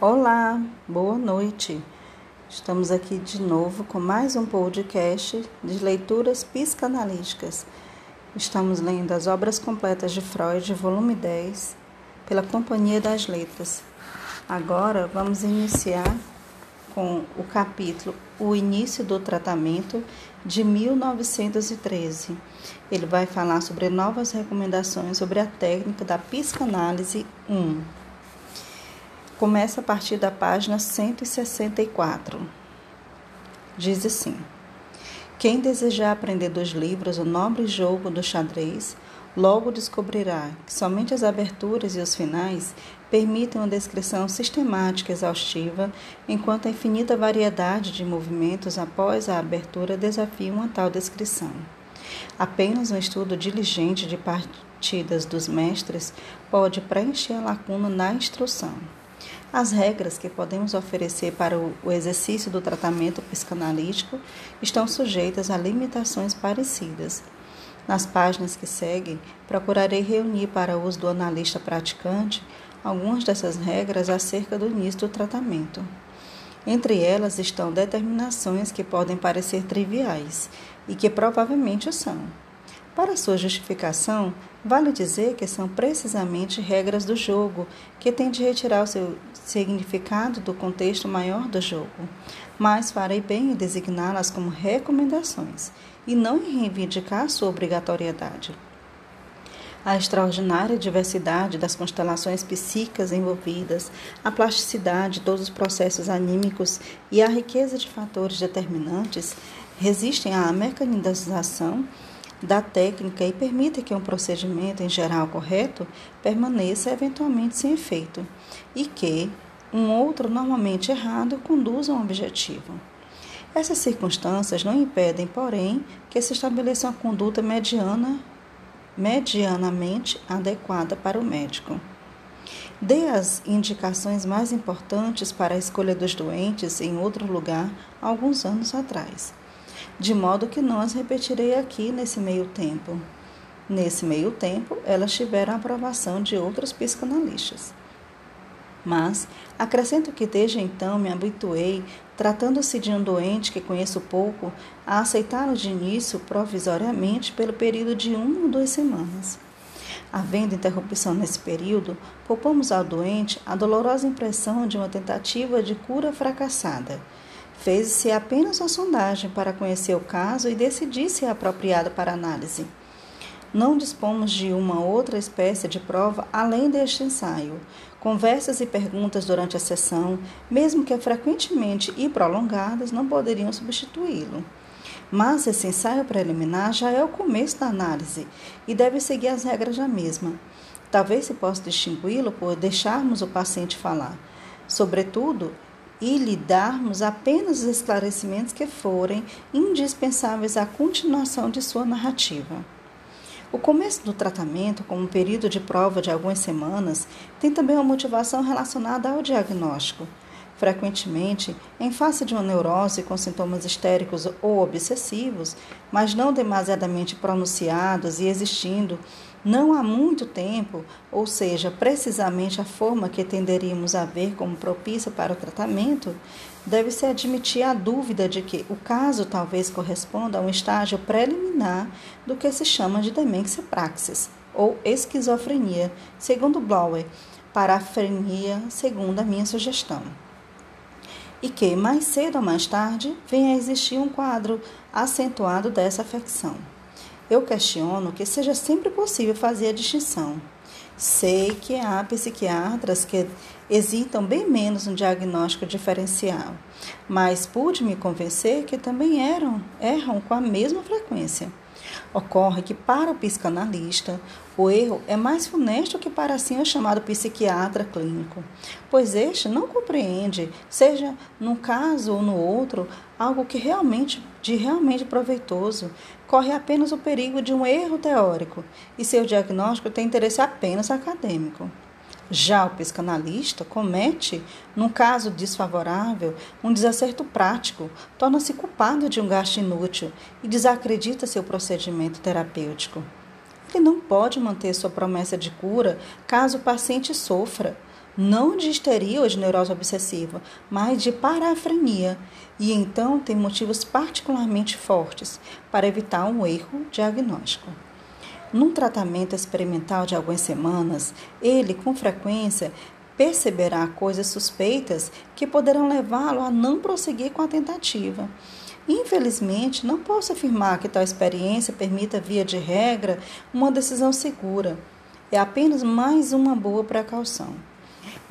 Olá, boa noite. Estamos aqui de novo com mais um podcast de leituras psicanalíticas. Estamos lendo as obras completas de Freud, volume 10, pela Companhia das Letras. Agora vamos iniciar com o capítulo O Início do Tratamento de 1913. Ele vai falar sobre novas recomendações sobre a técnica da psicanálise 1. Começa a partir da página 164. Diz assim: Quem desejar aprender dos livros o nobre jogo do xadrez, logo descobrirá que somente as aberturas e os finais permitem uma descrição sistemática e exaustiva, enquanto a infinita variedade de movimentos após a abertura desafia uma tal descrição. Apenas um estudo diligente de partidas dos mestres pode preencher a lacuna na instrução. As regras que podemos oferecer para o exercício do tratamento psicanalítico estão sujeitas a limitações parecidas. Nas páginas que seguem, procurarei reunir para uso do analista praticante algumas dessas regras acerca do início do tratamento. Entre elas estão determinações que podem parecer triviais e que provavelmente são. Para sua justificação, vale dizer que são precisamente regras do jogo que têm de retirar o seu significado do contexto maior do jogo, mas farei bem em designá-las como recomendações e não em reivindicar sua obrigatoriedade. A extraordinária diversidade das constelações psíquicas envolvidas, a plasticidade de todos os processos anímicos e a riqueza de fatores determinantes resistem à mecanização da técnica e permite que um procedimento em geral correto permaneça eventualmente sem efeito e que um outro normalmente errado conduza a um objetivo. Essas circunstâncias não impedem, porém, que se estabeleça uma conduta mediana, medianamente adequada para o médico. Dê as indicações mais importantes para a escolha dos doentes em outro lugar alguns anos atrás de modo que não as repetirei aqui nesse meio tempo. Nesse meio tempo, elas tiveram a aprovação de outros psicanalistas. Mas acrescento que desde então me habituei, tratando-se de um doente que conheço pouco, a aceitá-lo de início provisoriamente pelo período de uma ou duas semanas. Havendo interrupção nesse período, poupamos ao doente a dolorosa impressão de uma tentativa de cura fracassada Fez-se apenas uma sondagem para conhecer o caso e decidir se é apropriado para análise. Não dispomos de uma outra espécie de prova além deste ensaio. Conversas e perguntas durante a sessão, mesmo que frequentemente e prolongadas, não poderiam substituí-lo. Mas esse ensaio preliminar já é o começo da análise e deve seguir as regras da mesma. Talvez se possa distingui-lo por deixarmos o paciente falar. Sobretudo, e lhe darmos apenas os esclarecimentos que forem indispensáveis à continuação de sua narrativa. O começo do tratamento, como um período de prova de algumas semanas, tem também uma motivação relacionada ao diagnóstico. Frequentemente, em face de uma neurose com sintomas histéricos ou obsessivos, mas não demasiadamente pronunciados e existindo não há muito tempo, ou seja, precisamente a forma que tenderíamos a ver como propícia para o tratamento, deve-se admitir a dúvida de que o caso talvez corresponda a um estágio preliminar do que se chama de demência praxis, ou esquizofrenia, segundo Blower, parafrenia, segundo a minha sugestão. E que, mais cedo ou mais tarde, venha a existir um quadro acentuado dessa afecção. Eu questiono que seja sempre possível fazer a distinção. Sei que há psiquiatras que hesitam bem menos no diagnóstico diferencial, mas pude me convencer que também eram, erram com a mesma frequência. Ocorre que para o psicanalista, o erro é mais funesto que para assim o chamado psiquiatra clínico, pois este não compreende, seja num caso ou no outro, algo que realmente de realmente proveitoso, corre apenas o perigo de um erro teórico e seu diagnóstico tem interesse apenas acadêmico. Já o psicanalista comete, num caso desfavorável, um desacerto prático, torna-se culpado de um gasto inútil e desacredita seu procedimento terapêutico. Ele não pode manter sua promessa de cura caso o paciente sofra. Não de histeria ou de neurose obsessiva, mas de parafrenia, e então tem motivos particularmente fortes para evitar um erro diagnóstico. Num tratamento experimental de algumas semanas, ele, com frequência, perceberá coisas suspeitas que poderão levá-lo a não prosseguir com a tentativa. Infelizmente, não posso afirmar que tal experiência permita, via de regra, uma decisão segura. É apenas mais uma boa precaução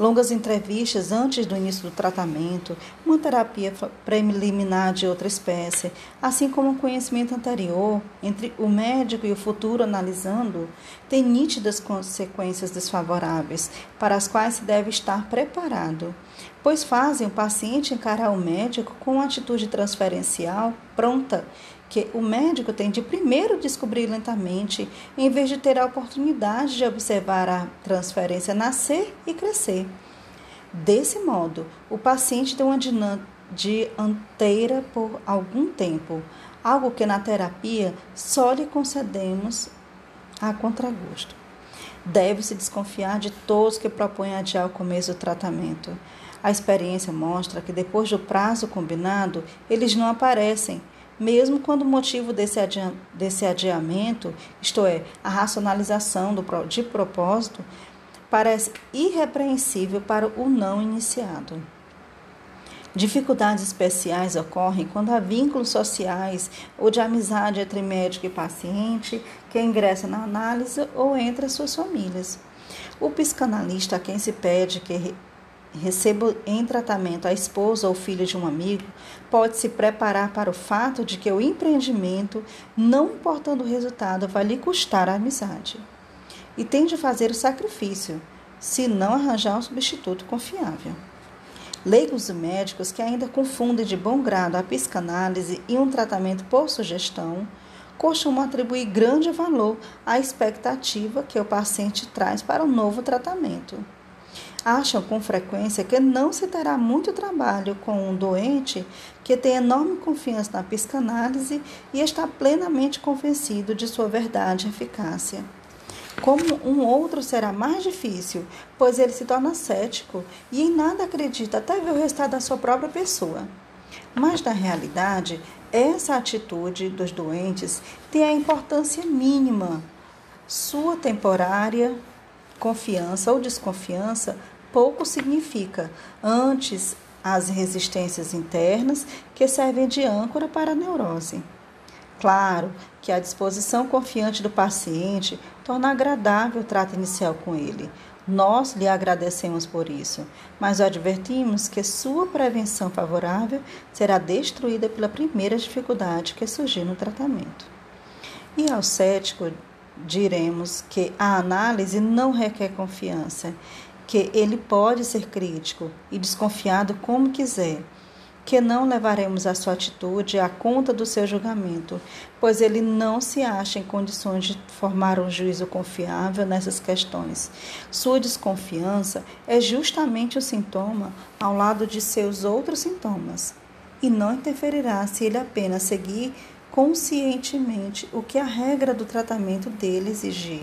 longas entrevistas antes do início do tratamento, uma terapia preliminar de outra espécie, assim como um conhecimento anterior entre o médico e o futuro analisando, tem nítidas consequências desfavoráveis, para as quais se deve estar preparado, pois fazem o paciente encarar o médico com uma atitude transferencial pronta que o médico tem de primeiro descobrir lentamente, em vez de ter a oportunidade de observar a transferência nascer e crescer. Desse modo, o paciente tem uma dianteira por algum tempo, algo que na terapia só lhe concedemos a contragosto. Deve-se desconfiar de todos que propõem adiar o começo do tratamento. A experiência mostra que depois do prazo combinado, eles não aparecem mesmo quando o motivo desse, desse adiamento, isto é, a racionalização do, de propósito, parece irrepreensível para o não iniciado. Dificuldades especiais ocorrem quando há vínculos sociais ou de amizade entre médico e paciente que ingressa na análise ou entre as suas famílias. O psicanalista a quem se pede que recebo em tratamento a esposa ou filha de um amigo, pode se preparar para o fato de que o empreendimento, não importando o resultado, vai lhe custar a amizade. E tem de fazer o sacrifício, se não arranjar um substituto confiável. Leigos e médicos que ainda confundem de bom grado a psicanálise e um tratamento por sugestão, costumam atribuir grande valor à expectativa que o paciente traz para o novo tratamento acham com frequência que não se terá muito trabalho com um doente que tem enorme confiança na psicanálise e está plenamente convencido de sua verdade e eficácia. Como um outro será mais difícil, pois ele se torna cético e em nada acredita até ver o resultado da sua própria pessoa. Mas na realidade, essa atitude dos doentes tem a importância mínima. Sua temporária confiança ou desconfiança pouco significa, antes as resistências internas que servem de âncora para a neurose. Claro que a disposição confiante do paciente torna agradável o trato inicial com ele. Nós lhe agradecemos por isso, mas advertimos que sua prevenção favorável será destruída pela primeira dificuldade que surgir no tratamento. E ao cético diremos que a análise não requer confiança que ele pode ser crítico e desconfiado como quiser, que não levaremos a sua atitude à conta do seu julgamento, pois ele não se acha em condições de formar um juízo confiável nessas questões. Sua desconfiança é justamente o sintoma ao lado de seus outros sintomas, e não interferirá se ele apenas seguir conscientemente o que a regra do tratamento dele exigir.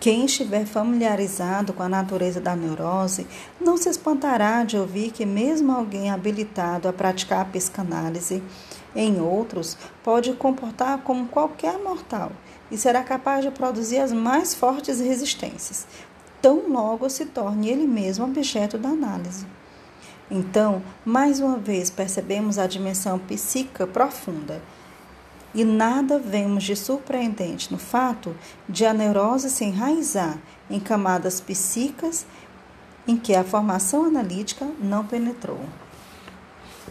Quem estiver familiarizado com a natureza da neurose não se espantará de ouvir que, mesmo alguém habilitado a praticar a psicanálise, em outros pode comportar como qualquer mortal e será capaz de produzir as mais fortes resistências, tão logo se torne ele mesmo objeto da análise. Então, mais uma vez percebemos a dimensão psíquica profunda e nada vemos de surpreendente no fato de a neurose se enraizar em camadas psíquicas em que a formação analítica não penetrou.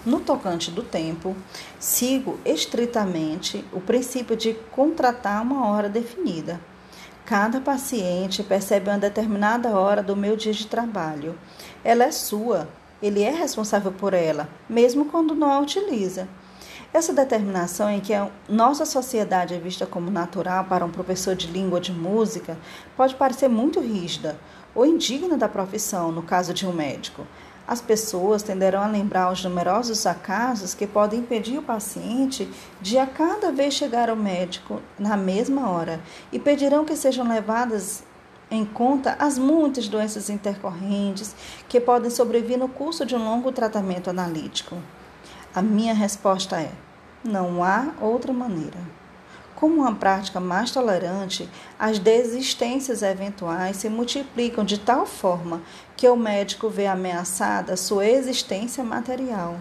No tocante do tempo, sigo estritamente o princípio de contratar uma hora definida. Cada paciente percebe uma determinada hora do meu dia de trabalho. Ela é sua, ele é responsável por ela, mesmo quando não a utiliza. Essa determinação em que a nossa sociedade é vista como natural para um professor de língua ou de música pode parecer muito rígida ou indigna da profissão, no caso de um médico. As pessoas tenderão a lembrar os numerosos acasos que podem impedir o paciente de a cada vez chegar ao médico na mesma hora e pedirão que sejam levadas em conta as muitas doenças intercorrentes que podem sobrevir no curso de um longo tratamento analítico? A minha resposta é: não há outra maneira. Como uma prática mais tolerante, as desistências eventuais se multiplicam de tal forma que o médico vê ameaçada sua existência material.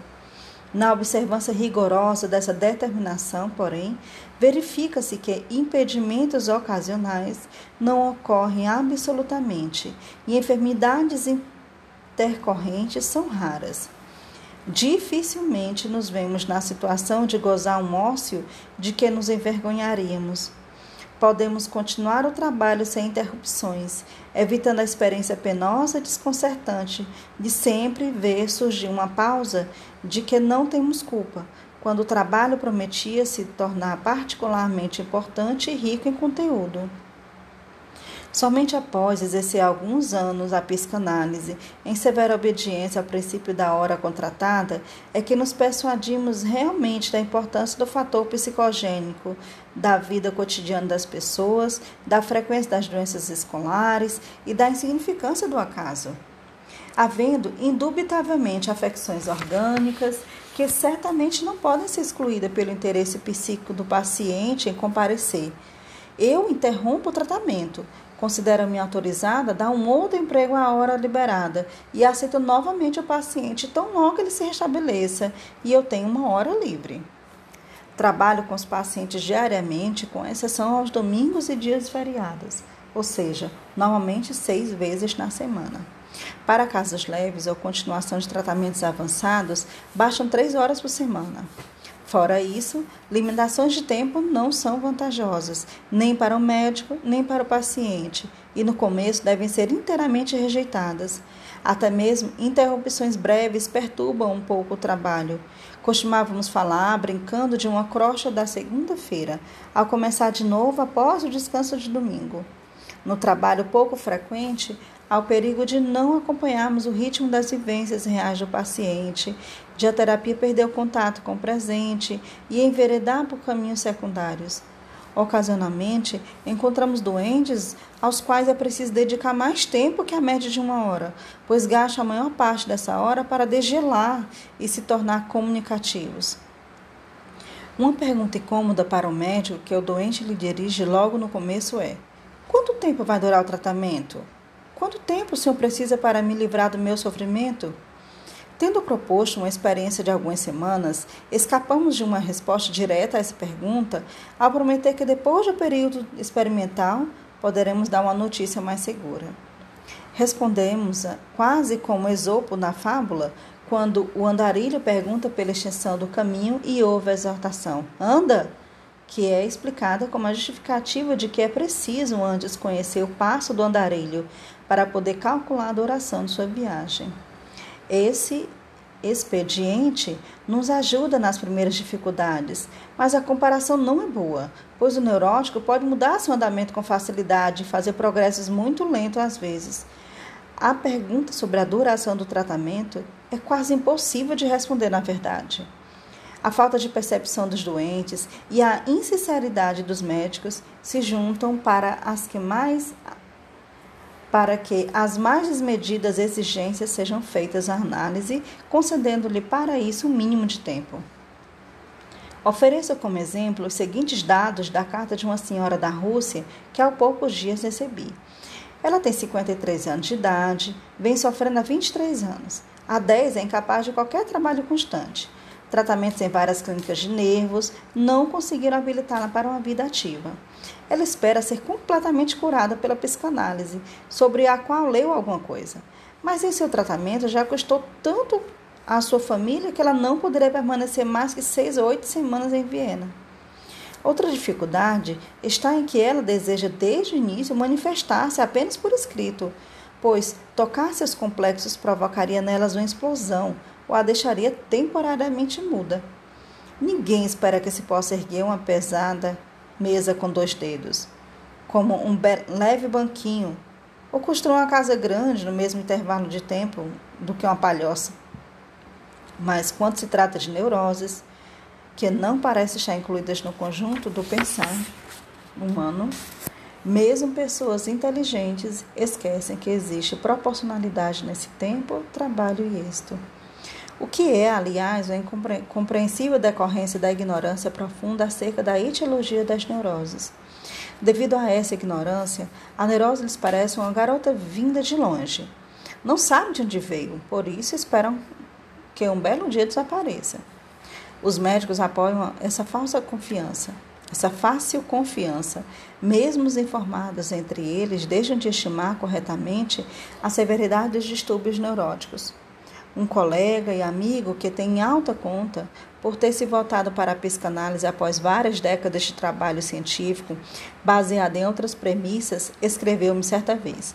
Na observância rigorosa dessa determinação, porém, verifica-se que impedimentos ocasionais não ocorrem absolutamente e enfermidades intercorrentes são raras. Dificilmente nos vemos na situação de gozar um ócio de que nos envergonharíamos. Podemos continuar o trabalho sem interrupções, evitando a experiência penosa e desconcertante de sempre ver surgir uma pausa de que não temos culpa, quando o trabalho prometia se tornar particularmente importante e rico em conteúdo. Somente após exercer alguns anos a psicanálise, em severa obediência ao princípio da hora contratada, é que nos persuadimos realmente da importância do fator psicogênico da vida cotidiana das pessoas, da frequência das doenças escolares e da insignificância do acaso. Havendo indubitavelmente afecções orgânicas que certamente não podem ser excluídas pelo interesse psíquico do paciente em comparecer. Eu interrompo o tratamento, Considero-me autorizada a dar um outro emprego à hora liberada e aceito novamente o paciente tão logo ele se restabeleça e eu tenho uma hora livre. Trabalho com os pacientes diariamente, com exceção aos domingos e dias feriados, ou seja, normalmente seis vezes na semana. Para casos leves ou continuação de tratamentos avançados, bastam três horas por semana. Fora isso, limitações de tempo não são vantajosas, nem para o médico, nem para o paciente, e no começo devem ser inteiramente rejeitadas. Até mesmo interrupções breves perturbam um pouco o trabalho. Costumávamos falar, brincando, de uma crocha da segunda-feira, ao começar de novo após o descanso de domingo. No trabalho pouco frequente, ao perigo de não acompanharmos o ritmo das vivências reais do paciente, de a terapia perder o contato com o presente e enveredar por caminhos secundários. Ocasionalmente, encontramos doentes aos quais é preciso dedicar mais tempo que a média de uma hora, pois gastam a maior parte dessa hora para degelar e se tornar comunicativos. Uma pergunta incômoda para o médico que o doente lhe dirige logo no começo é: Quanto tempo vai durar o tratamento? Quanto tempo o Senhor precisa para me livrar do meu sofrimento? Tendo proposto uma experiência de algumas semanas, escapamos de uma resposta direta a essa pergunta ao prometer que depois do período experimental poderemos dar uma notícia mais segura. Respondemos quase como Esopo na fábula, quando o andarilho pergunta pela extensão do caminho e ouve a exortação: Anda! que é explicada como a justificativa de que é preciso antes conhecer o passo do andarilho para poder calcular a duração de sua viagem. Esse expediente nos ajuda nas primeiras dificuldades, mas a comparação não é boa, pois o neurótico pode mudar seu andamento com facilidade e fazer progressos muito lentos às vezes. A pergunta sobre a duração do tratamento é quase impossível de responder na verdade. A falta de percepção dos doentes e a insinceridade dos médicos se juntam para as que mais para que as mais desmedidas exigências sejam feitas à análise, concedendo-lhe para isso um mínimo de tempo. Ofereço como exemplo os seguintes dados da carta de uma senhora da Rússia que há poucos dias recebi. Ela tem 53 anos de idade, vem sofrendo há 23 anos. Há 10 é incapaz de qualquer trabalho constante. Tratamentos em várias clínicas de nervos não conseguiram habilitá-la para uma vida ativa. Ela espera ser completamente curada pela psicanálise, sobre a qual leu alguma coisa. Mas em seu tratamento já custou tanto à sua família que ela não poderia permanecer mais que seis ou oito semanas em Viena. Outra dificuldade está em que ela deseja desde o início manifestar-se apenas por escrito, pois tocar seus complexos provocaria nelas uma explosão ou a deixaria temporariamente muda. Ninguém espera que se possa erguer uma pesada mesa com dois dedos, como um leve banquinho, ou construir uma casa grande no mesmo intervalo de tempo do que uma palhoça. Mas quando se trata de neuroses, que não parecem estar incluídas no conjunto do pensar humano, Mesmo pessoas inteligentes esquecem que existe proporcionalidade nesse tempo, trabalho e êxito. O que é, aliás, a incompreensível decorrência da ignorância profunda acerca da etiologia das neuroses. Devido a essa ignorância, a neurose lhes parece uma garota vinda de longe. Não sabe de onde veio, por isso esperam que um belo dia desapareça. Os médicos apoiam essa falsa confiança, essa fácil confiança, mesmo os informados entre eles deixam de estimar corretamente a severidade dos distúrbios neuróticos. Um colega e amigo que tem alta conta por ter se voltado para a psicanálise após várias décadas de trabalho científico, baseado em outras premissas, escreveu-me certa vez.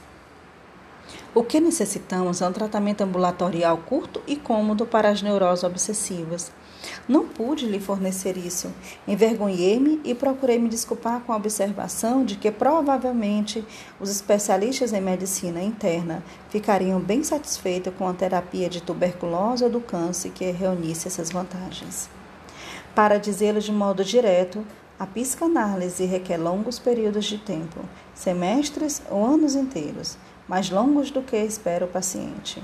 O que necessitamos é um tratamento ambulatorial curto e cômodo para as neuroses obsessivas. Não pude lhe fornecer isso. Envergonhei-me e procurei me desculpar com a observação de que provavelmente os especialistas em medicina interna ficariam bem satisfeitos com a terapia de tuberculose ou do câncer que reunisse essas vantagens. Para dizê-lo de modo direto, a psicanálise requer longos períodos de tempo, semestres ou anos inteiros mais longos do que espera o paciente.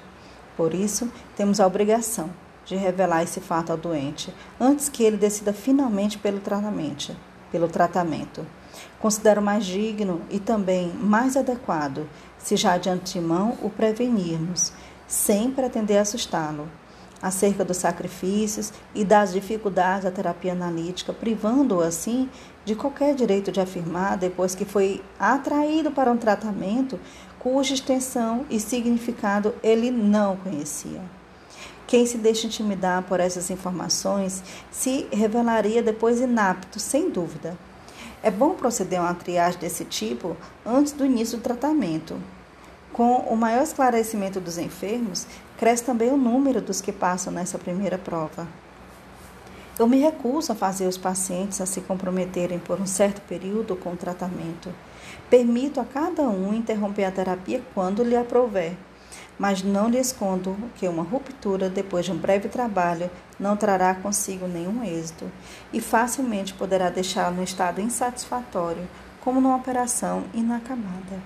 Por isso, temos a obrigação de revelar esse fato ao doente antes que ele decida finalmente pelo tratamento. Pelo tratamento. Considero mais digno e também mais adequado se já de antemão o prevenirmos, sem pretender assustá-lo, acerca dos sacrifícios e das dificuldades da terapia analítica, privando-o assim de qualquer direito de afirmar, depois que foi atraído para um tratamento cuja extensão e significado ele não conhecia. Quem se deixa intimidar por essas informações se revelaria depois inapto, sem dúvida. É bom proceder a uma triagem desse tipo antes do início do tratamento. Com o maior esclarecimento dos enfermos, cresce também o número dos que passam nessa primeira prova. Eu me recuso a fazer os pacientes a se comprometerem por um certo período com o tratamento. Permito a cada um interromper a terapia quando lhe aprouver, mas não lhe escondo que uma ruptura depois de um breve trabalho não trará consigo nenhum êxito e facilmente poderá deixá-lo no estado insatisfatório, como numa operação inacabada.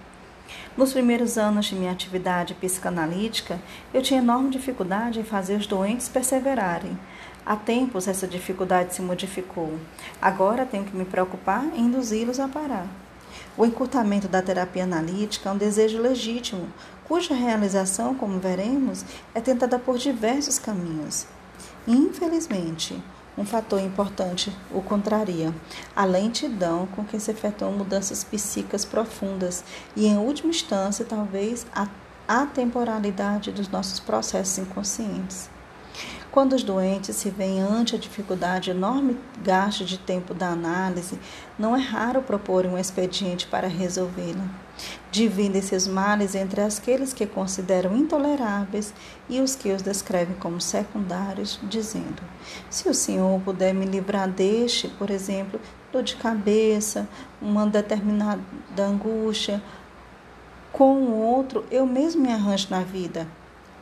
Nos primeiros anos de minha atividade psicanalítica, eu tinha enorme dificuldade em fazer os doentes perseverarem. Há tempos essa dificuldade se modificou. Agora tenho que me preocupar em induzi-los a parar. O encurtamento da terapia analítica é um desejo legítimo, cuja realização, como veremos, é tentada por diversos caminhos. Infelizmente, um fator importante o contraria: a lentidão com que se efetuam mudanças psíquicas profundas e, em última instância, talvez a atemporalidade dos nossos processos inconscientes. Quando os doentes se veem ante a dificuldade enorme gasto de tempo da análise, não é raro propor um expediente para resolvê-la. Dividem-se os males entre aqueles que consideram intoleráveis e os que os descrevem como secundários, dizendo: Se o Senhor puder me livrar deste, por exemplo, dor de cabeça, uma determinada angústia, com o outro eu mesmo me arranjo na vida.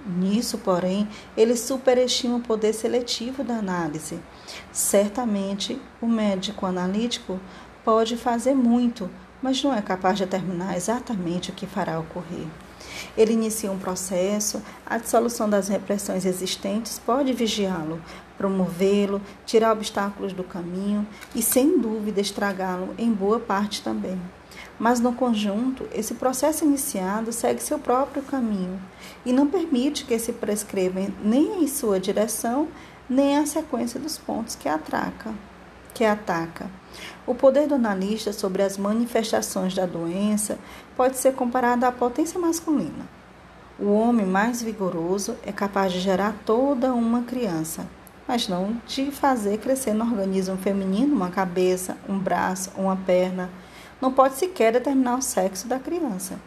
Nisso, porém, ele superestima o poder seletivo da análise. Certamente, o médico analítico pode fazer muito, mas não é capaz de determinar exatamente o que fará ocorrer. Ele inicia um processo, a dissolução das repressões existentes pode vigiá-lo, promovê-lo, tirar obstáculos do caminho e, sem dúvida, estragá-lo em boa parte também. Mas no conjunto, esse processo iniciado segue seu próprio caminho e não permite que se prescreva nem em sua direção, nem a sequência dos pontos que atraca, que ataca. O poder do analista sobre as manifestações da doença pode ser comparado à potência masculina. O homem mais vigoroso é capaz de gerar toda uma criança, mas não de fazer crescer no organismo feminino uma cabeça, um braço, uma perna não pode sequer determinar o sexo da criança,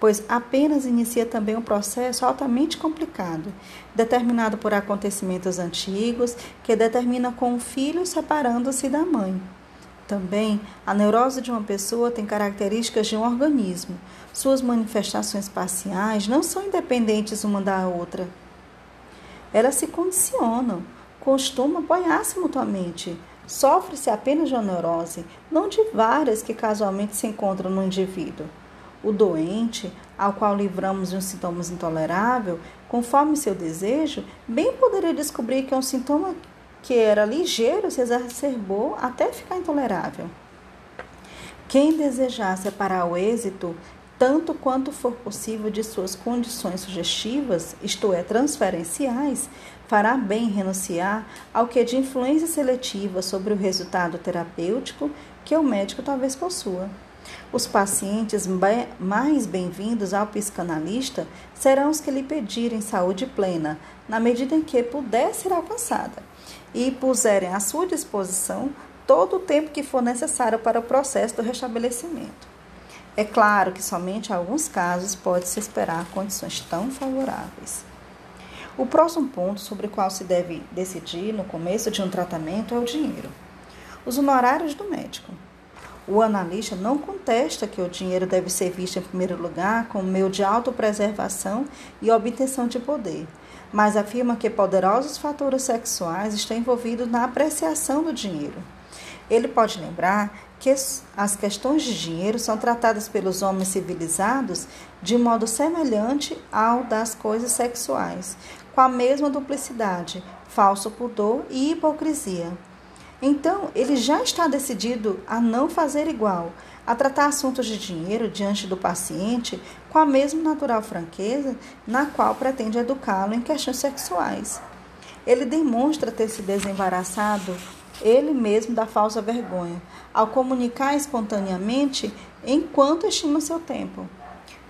pois apenas inicia também um processo altamente complicado, determinado por acontecimentos antigos, que determina com o filho separando-se da mãe. Também, a neurose de uma pessoa tem características de um organismo. Suas manifestações parciais não são independentes uma da outra. Elas se condicionam, costumam apoiar-se mutuamente, Sofre-se apenas de uma neurose, não de várias que casualmente se encontram no indivíduo. O doente, ao qual livramos de um sintoma intolerável, conforme seu desejo, bem poderia descobrir que um sintoma que era ligeiro se exacerbou até ficar intolerável. Quem desejar separar o êxito, tanto quanto for possível, de suas condições sugestivas, isto é, transferenciais, fará bem renunciar ao que de influência seletiva sobre o resultado terapêutico que o médico talvez possua. Os pacientes mais bem-vindos ao psicanalista serão os que lhe pedirem saúde plena, na medida em que puder ser alcançada, e puserem à sua disposição todo o tempo que for necessário para o processo do restabelecimento. É claro que somente em alguns casos pode-se esperar condições tão favoráveis. O próximo ponto sobre o qual se deve decidir no começo de um tratamento é o dinheiro. Os honorários do médico. O analista não contesta que o dinheiro deve ser visto em primeiro lugar como meio de autopreservação e obtenção de poder, mas afirma que poderosos fatores sexuais estão envolvidos na apreciação do dinheiro. Ele pode lembrar que as questões de dinheiro são tratadas pelos homens civilizados de modo semelhante ao das coisas sexuais, com a mesma duplicidade, falso pudor e hipocrisia. Então, ele já está decidido a não fazer igual, a tratar assuntos de dinheiro diante do paciente com a mesma natural franqueza na qual pretende educá-lo em questões sexuais. Ele demonstra ter se desembaraçado ele mesmo da falsa vergonha, ao comunicar espontaneamente enquanto estima seu tempo.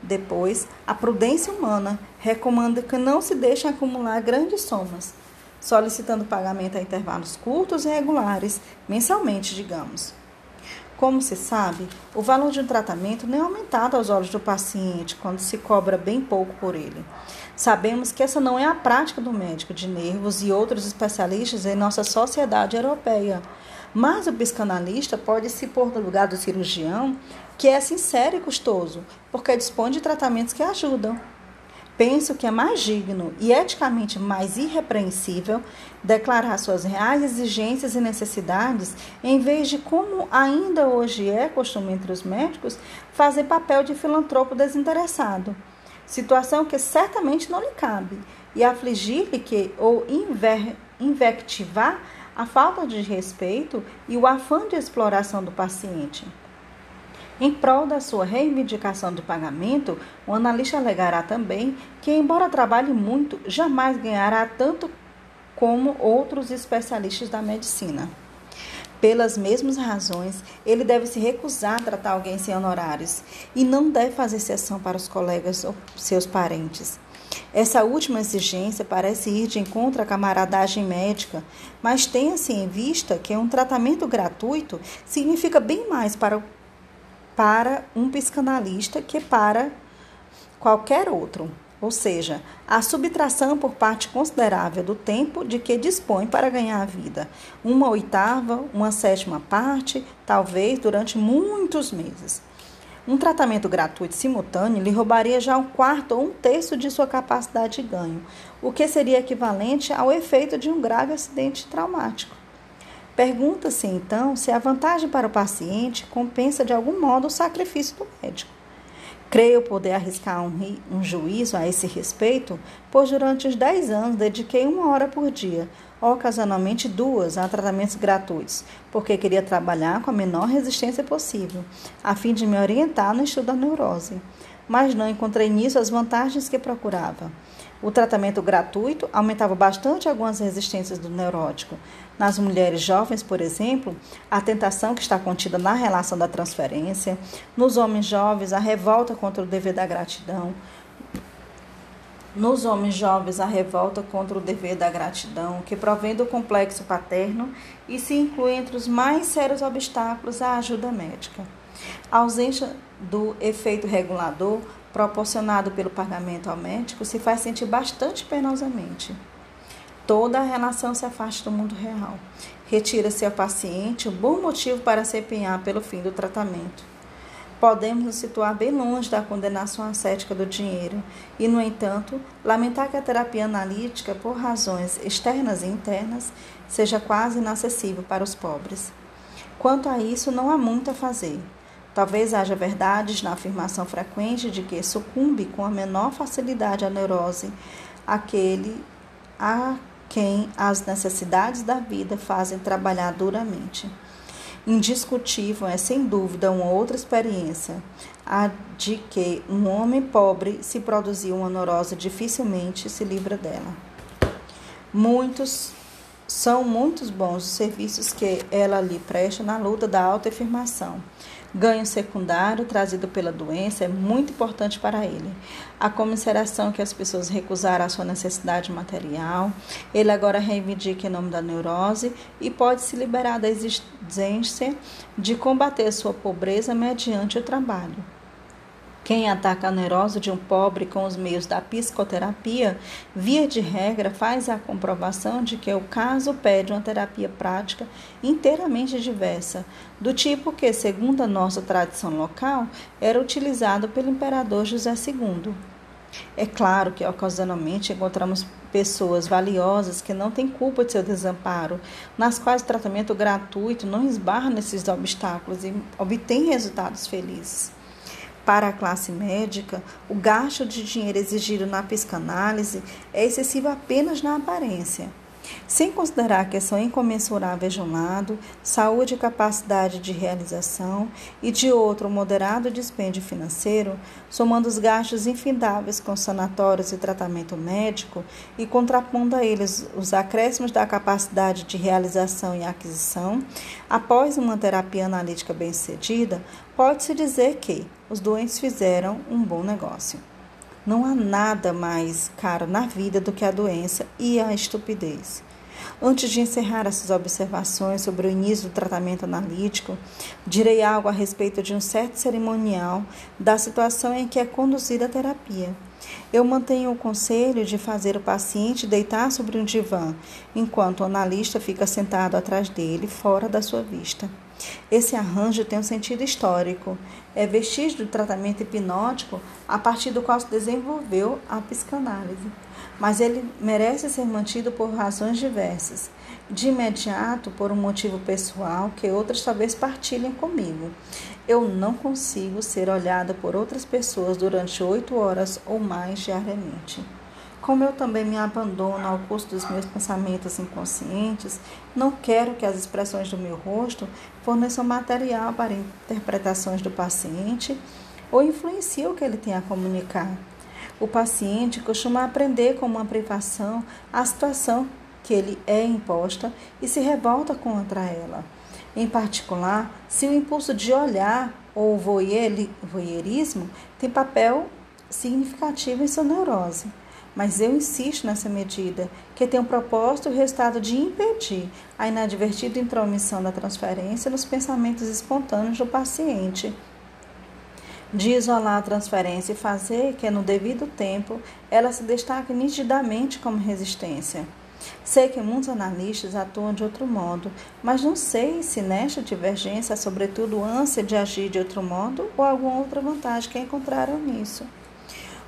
Depois, a prudência humana recomenda que não se deixe acumular grandes somas solicitando pagamento a intervalos curtos e regulares, mensalmente, digamos. Como se sabe, o valor de um tratamento não é aumentado aos olhos do paciente quando se cobra bem pouco por ele. Sabemos que essa não é a prática do médico de nervos e outros especialistas em nossa sociedade europeia. Mas o psicanalista pode se pôr no lugar do cirurgião, que é sincero e custoso, porque dispõe de tratamentos que ajudam. Penso que é mais digno e eticamente mais irrepreensível declarar suas reais exigências e necessidades, em vez de, como ainda hoje é costume entre os médicos, fazer papel de filantropo desinteressado. Situação que certamente não lhe cabe, e afligir-lhe que ou inver, invectivar a falta de respeito e o afã de exploração do paciente. Em prol da sua reivindicação de pagamento, o analista alegará também que, embora trabalhe muito, jamais ganhará tanto como outros especialistas da medicina. Pelas mesmas razões, ele deve se recusar a tratar alguém sem honorários e não deve fazer exceção para os colegas ou seus parentes. Essa última exigência parece ir de encontro à camaradagem médica, mas tenha-se em vista que um tratamento gratuito significa bem mais para o para um psicanalista que para qualquer outro, ou seja, a subtração por parte considerável do tempo de que dispõe para ganhar a vida, uma oitava, uma sétima parte, talvez durante muitos meses. Um tratamento gratuito simultâneo lhe roubaria já um quarto ou um terço de sua capacidade de ganho, o que seria equivalente ao efeito de um grave acidente traumático. Pergunta-se então se a vantagem para o paciente compensa de algum modo o sacrifício do médico. Creio poder arriscar um, um, juízo a esse respeito, pois durante os 10 anos dediquei uma hora por dia, ocasionalmente duas, a tratamentos gratuitos, porque queria trabalhar com a menor resistência possível, a fim de me orientar no estudo da neurose. Mas não encontrei nisso as vantagens que procurava. O tratamento gratuito aumentava bastante algumas resistências do neurótico. Nas mulheres jovens, por exemplo, a tentação que está contida na relação da transferência. Nos homens jovens, a revolta contra o dever da gratidão. Nos homens jovens, a revolta contra o dever da gratidão, que provém do complexo paterno e se inclui entre os mais sérios obstáculos à ajuda médica. A ausência do efeito regulador proporcionado pelo pagamento ao médico se faz sentir bastante penosamente. Toda a relação se afasta do mundo real. Retira-se ao paciente o bom motivo para se empenhar pelo fim do tratamento. podemos nos situar bem longe da condenação ascética do dinheiro e, no entanto, lamentar que a terapia analítica, por razões externas e internas, seja quase inacessível para os pobres. Quanto a isso, não há muito a fazer. Talvez haja verdades na afirmação frequente de que sucumbe com a menor facilidade à neurose aquele a quem as necessidades da vida fazem trabalhar duramente. Indiscutível é, sem dúvida, uma outra experiência, a de que um homem pobre, se produzir uma neurose, dificilmente se livra dela. Muitos são muitos bons os serviços que ela lhe presta na luta da autoafirmação. Ganho secundário trazido pela doença é muito importante para ele. A comiseração que as pessoas recusaram a sua necessidade material, ele agora reivindica em nome da neurose e pode se liberar da exigência de combater sua pobreza mediante o trabalho. Quem ataca a neurose de um pobre com os meios da psicoterapia, via de regra, faz a comprovação de que o caso pede uma terapia prática inteiramente diversa, do tipo que, segundo a nossa tradição local, era utilizado pelo imperador José II. É claro que ocasionalmente encontramos pessoas valiosas que não têm culpa de seu desamparo, nas quais o tratamento gratuito não esbarra nesses obstáculos e obtém resultados felizes. Para a classe médica, o gasto de dinheiro exigido na psicanálise é excessivo apenas na aparência. Sem considerar que são incomensuráveis de um lado, saúde e capacidade de realização, e de outro, moderado dispêndio financeiro, somando os gastos infindáveis com sanatórios e tratamento médico e contrapondo a eles os acréscimos da capacidade de realização e aquisição, após uma terapia analítica bem-sucedida, pode-se dizer que os doentes fizeram um bom negócio. Não há nada mais caro na vida do que a doença e a estupidez. Antes de encerrar essas observações sobre o início do tratamento analítico, direi algo a respeito de um certo cerimonial da situação em que é conduzida a terapia. Eu mantenho o conselho de fazer o paciente deitar sobre um divã, enquanto o analista fica sentado atrás dele, fora da sua vista. Esse arranjo tem um sentido histórico. É vestígio do tratamento hipnótico a partir do qual se desenvolveu a psicanálise. Mas ele merece ser mantido por razões diversas. De imediato, por um motivo pessoal que outras talvez partilhem comigo. Eu não consigo ser olhada por outras pessoas durante oito horas ou mais diariamente. Como eu também me abandono ao custo dos meus pensamentos inconscientes, não quero que as expressões do meu rosto forneçam material para interpretações do paciente ou influenciem o que ele tem a comunicar. O paciente costuma aprender com uma privação a situação que ele é imposta e se revolta contra ela. Em particular, se o impulso de olhar ou voyeurismo tem papel significativo em sua neurose. Mas eu insisto nessa medida, que tem o propósito e o resultado de impedir a inadvertida intromissão da transferência nos pensamentos espontâneos do paciente, de isolar a transferência e fazer que, no devido tempo, ela se destaque nitidamente como resistência. Sei que muitos analistas atuam de outro modo, mas não sei se nesta divergência há sobretudo ânsia de agir de outro modo ou alguma outra vantagem que encontraram nisso.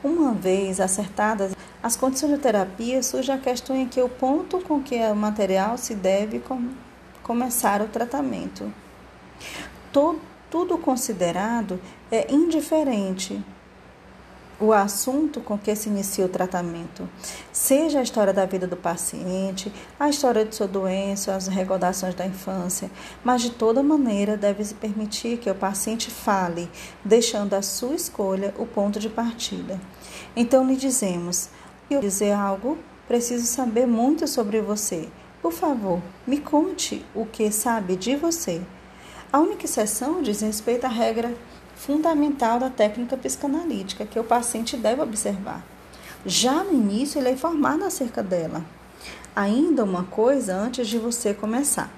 Uma vez acertadas as condições de terapia, surge a questão em que o ponto com que o material se deve com, começar o tratamento. Todo, tudo considerado é indiferente o assunto com que se inicia o tratamento, seja a história da vida do paciente, a história de sua doença, as recordações da infância, mas de toda maneira deve-se permitir que o paciente fale, deixando à sua escolha o ponto de partida. Então lhe dizemos: eu dizer algo, preciso saber muito sobre você. Por favor, me conte o que sabe de você. A única exceção diz respeito à regra fundamental da técnica psicanalítica que o paciente deve observar. Já no início, ele é informado acerca dela. Ainda uma coisa antes de você começar.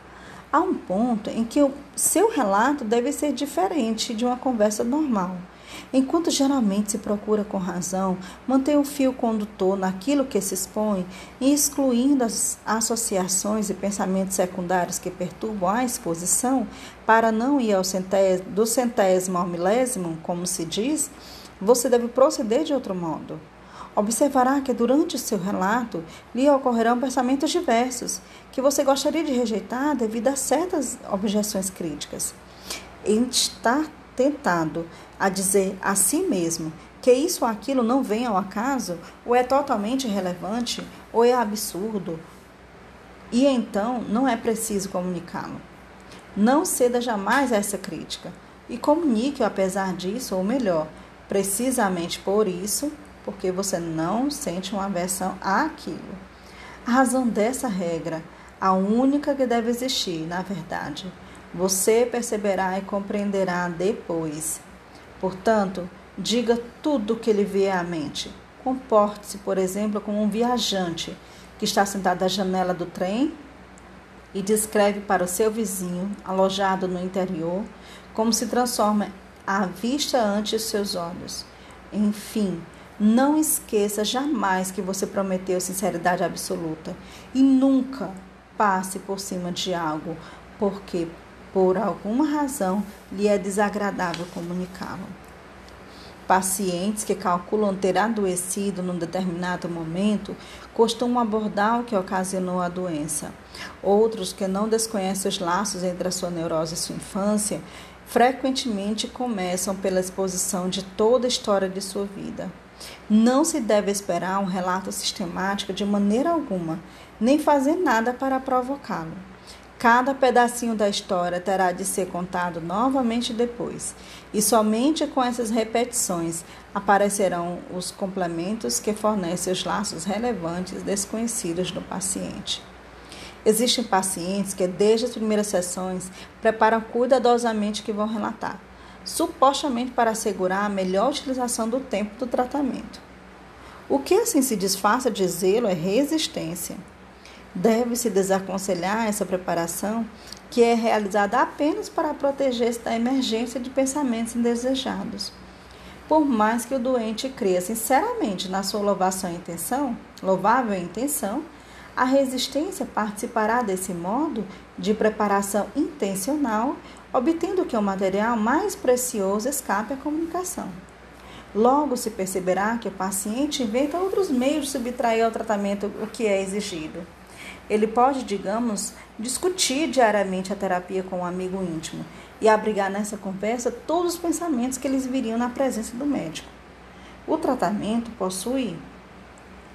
Há um ponto em que o seu relato deve ser diferente de uma conversa normal. Enquanto geralmente se procura com razão manter o fio condutor naquilo que se expõe excluindo as associações e pensamentos secundários que perturbam a exposição, para não ir ao centésimo, do centésimo ao milésimo, como se diz, você deve proceder de outro modo. Observará que durante o seu relato lhe ocorrerão pensamentos diversos que você gostaria de rejeitar devido a certas objeções críticas. Estar tentado a dizer a si mesmo que isso ou aquilo não vem ao acaso, ou é totalmente irrelevante, ou é absurdo, e então não é preciso comunicá-lo. Não ceda jamais a essa crítica e comunique-o apesar disso, ou melhor, precisamente por isso, porque você não sente uma aversão àquilo. A razão dessa regra, a única que deve existir, na verdade, você perceberá e compreenderá depois. Portanto, diga tudo o que lhe vier à mente. Comporte-se, por exemplo, como um viajante que está sentado à janela do trem e descreve para o seu vizinho, alojado no interior, como se transforma a vista ante os seus olhos. Enfim, não esqueça jamais que você prometeu sinceridade absoluta e nunca passe por cima de algo, porque por alguma razão lhe é desagradável comunicá-lo. Pacientes que calculam ter adoecido num determinado momento costumam abordar o que ocasionou a doença. Outros que não desconhecem os laços entre a sua neurose e sua infância frequentemente começam pela exposição de toda a história de sua vida. Não se deve esperar um relato sistemático de maneira alguma, nem fazer nada para provocá-lo. Cada pedacinho da história terá de ser contado novamente depois, e somente com essas repetições aparecerão os complementos que fornecem os laços relevantes desconhecidos do paciente. Existem pacientes que, desde as primeiras sessões, preparam cuidadosamente o que vão relatar, supostamente para assegurar a melhor utilização do tempo do tratamento. O que assim se disfarça de zelo é resistência. Deve-se desaconselhar essa preparação, que é realizada apenas para proteger-se da emergência de pensamentos indesejados. Por mais que o doente creia sinceramente na sua louvação intenção, louvável intenção, a resistência participará desse modo de preparação intencional, obtendo que o material mais precioso escape à comunicação. Logo se perceberá que o paciente inventa outros meios de subtrair ao tratamento o que é exigido. Ele pode, digamos, discutir diariamente a terapia com um amigo íntimo e abrigar nessa conversa todos os pensamentos que lhes viriam na presença do médico. O tratamento possui,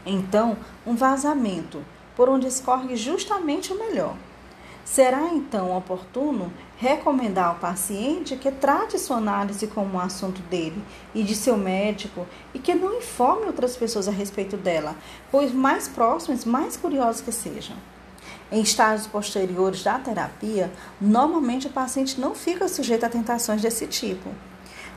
então, um vazamento por onde escorre justamente o melhor. Será então oportuno recomendar ao paciente que trate sua análise como um assunto dele e de seu médico e que não informe outras pessoas a respeito dela, pois mais próximos, mais curiosos que sejam. Em estágios posteriores da terapia, normalmente o paciente não fica sujeito a tentações desse tipo.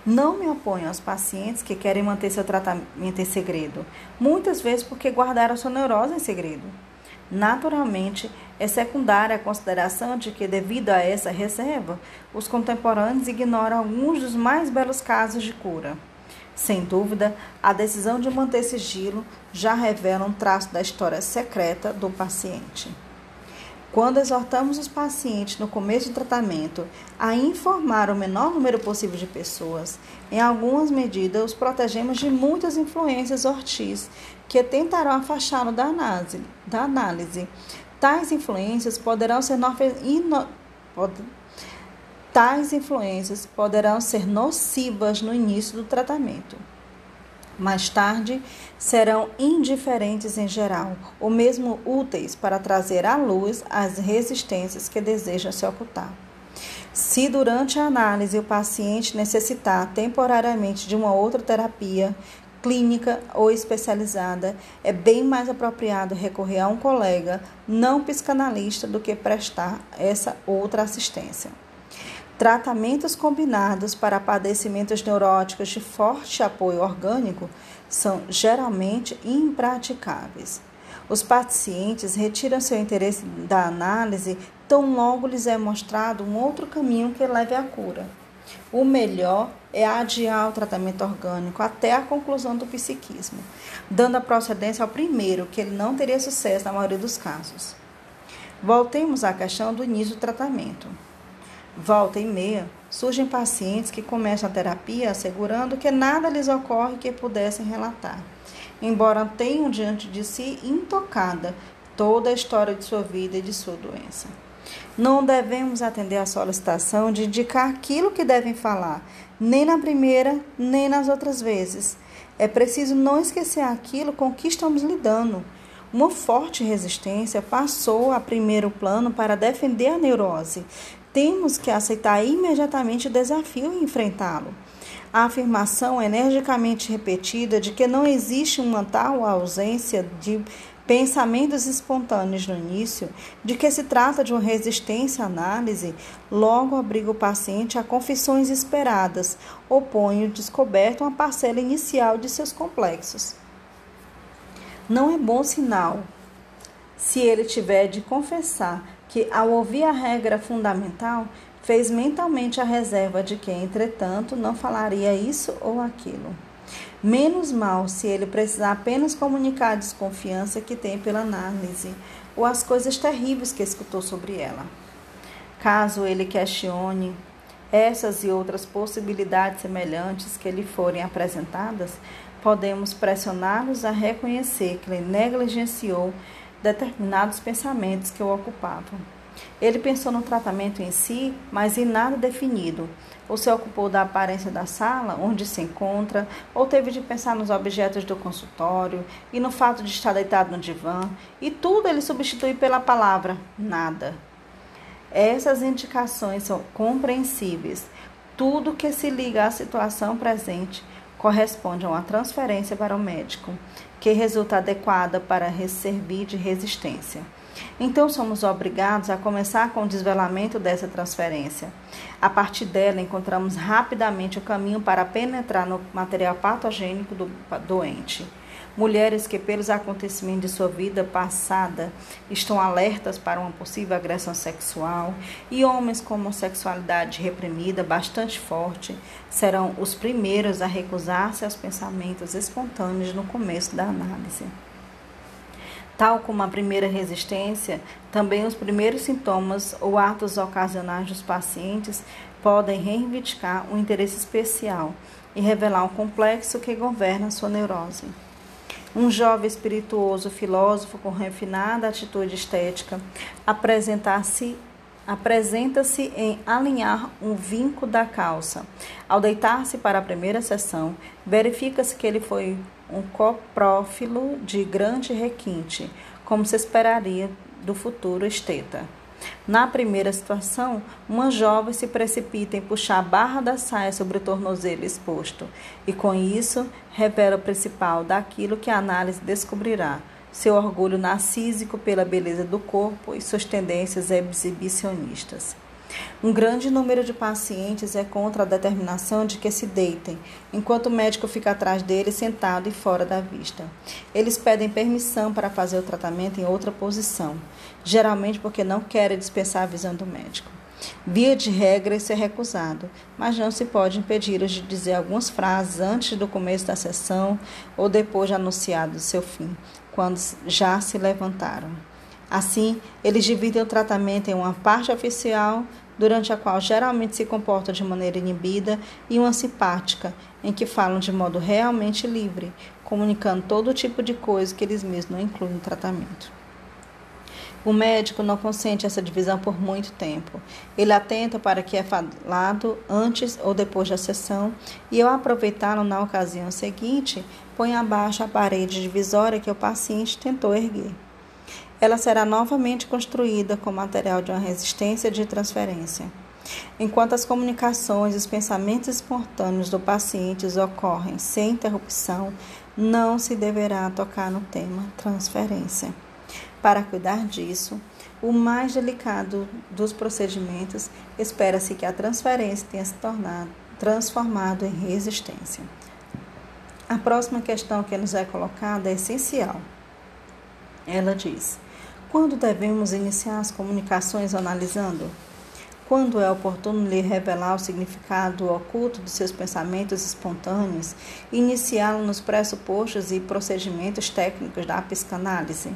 Não me oponho aos pacientes que querem manter seu tratamento em segredo, muitas vezes porque guardaram sua neurose em segredo. Naturalmente, é secundária a consideração de que, devido a essa reserva, os contemporâneos ignoram alguns dos mais belos casos de cura. Sem dúvida, a decisão de manter sigilo já revela um traço da história secreta do paciente. Quando exortamos os pacientes no começo do tratamento a informar o menor número possível de pessoas, em algumas medidas os protegemos de muitas influências ortiz que tentarão afastá-lo da análise, da análise. Tais influências poderão ser ino, tais influências poderão ser nocivas no início do tratamento. Mais tarde, serão indiferentes em geral, ou mesmo úteis para trazer à luz as resistências que desejam se ocultar. Se durante a análise o paciente necessitar temporariamente de uma outra terapia clínica ou especializada, é bem mais apropriado recorrer a um colega não psicanalista do que prestar essa outra assistência. Tratamentos combinados para padecimentos neuróticos de forte apoio orgânico são geralmente impraticáveis. Os pacientes retiram seu interesse da análise tão logo lhes é mostrado um outro caminho que leve à cura. O melhor é adiar o tratamento orgânico até a conclusão do psiquismo, dando a procedência ao primeiro, que ele não teria sucesso na maioria dos casos. Voltemos à questão do início do tratamento. Volta e meia, surgem pacientes que começam a terapia assegurando que nada lhes ocorre que pudessem relatar, embora tenham diante de si intocada toda a história de sua vida e de sua doença. Não devemos atender à solicitação de indicar aquilo que devem falar, nem na primeira, nem nas outras vezes. É preciso não esquecer aquilo com que estamos lidando uma forte resistência passou a primeiro plano para defender a neurose. Temos que aceitar imediatamente o desafio e enfrentá-lo. A afirmação energicamente repetida de que não existe uma tal ausência de pensamentos espontâneos no início, de que se trata de uma resistência à análise, logo obriga o paciente a confissões esperadas, opõe o descoberto uma parcela inicial de seus complexos não é bom sinal se ele tiver de confessar que, ao ouvir a regra fundamental, fez mentalmente a reserva de que, entretanto, não falaria isso ou aquilo. Menos mal se ele precisar apenas comunicar a desconfiança que tem pela análise ou as coisas terríveis que escutou sobre ela. Caso ele questione essas e outras possibilidades semelhantes que lhe forem apresentadas, podemos pressioná-los a reconhecer que ele negligenciou determinados pensamentos que o ocupavam. Ele pensou no tratamento em si, mas em nada definido. Ou se ocupou da aparência da sala onde se encontra, ou teve de pensar nos objetos do consultório e no fato de estar deitado no divã, e tudo ele substitui pela palavra nada. Essas indicações são compreensíveis. Tudo que se liga à situação presente corresponde a uma transferência para o médico, que resulta adequada para servir de resistência. Então, somos obrigados a começar com o desvelamento dessa transferência. A partir dela, encontramos rapidamente o caminho para penetrar no material patogênico do doente. Mulheres que, pelos acontecimentos de sua vida passada, estão alertas para uma possível agressão sexual, e homens com homossexualidade reprimida bastante forte, serão os primeiros a recusar-se aos pensamentos espontâneos no começo da análise. Tal como a primeira resistência, também os primeiros sintomas ou atos ocasionais dos pacientes podem reivindicar um interesse especial e revelar um complexo que governa sua neurose. Um jovem espirituoso filósofo com refinada atitude estética apresentar-se apresenta-se em alinhar um vinco da calça. Ao deitar-se para a primeira sessão, verifica-se que ele foi um coprófilo de grande requinte, como se esperaria do futuro esteta. Na primeira situação, uma jovem se precipita em puxar a barra da saia sobre o tornozelo exposto, e com isso revela o principal daquilo que a análise descobrirá: seu orgulho narcísico pela beleza do corpo e suas tendências exibicionistas. Um grande número de pacientes é contra a determinação de que se deitem, enquanto o médico fica atrás deles sentado e fora da vista. Eles pedem permissão para fazer o tratamento em outra posição, geralmente porque não querem dispensar a visão do médico. Via de regra, isso é recusado, mas não se pode impedi-los de dizer algumas frases antes do começo da sessão ou depois de anunciado seu fim, quando já se levantaram. Assim, eles dividem o tratamento em uma parte oficial, durante a qual geralmente se comportam de maneira inibida, e uma simpática, em que falam de modo realmente livre, comunicando todo tipo de coisa que eles mesmos não incluem no tratamento. O médico não consente essa divisão por muito tempo. Ele atenta para que é falado antes ou depois da sessão e, ao aproveitá-lo na ocasião seguinte, põe abaixo a parede divisória que o paciente tentou erguer ela será novamente construída com material de uma resistência de transferência. Enquanto as comunicações e os pensamentos espontâneos do paciente ocorrem sem interrupção, não se deverá tocar no tema transferência. Para cuidar disso, o mais delicado dos procedimentos, espera-se que a transferência tenha se tornado transformado em resistência. A próxima questão que nos é colocada é essencial. Ela diz: quando devemos iniciar as comunicações analisando? quando é oportuno lhe revelar o significado oculto de seus pensamentos espontâneos e iniciá-lo nos pressupostos e procedimentos técnicos da psicanálise?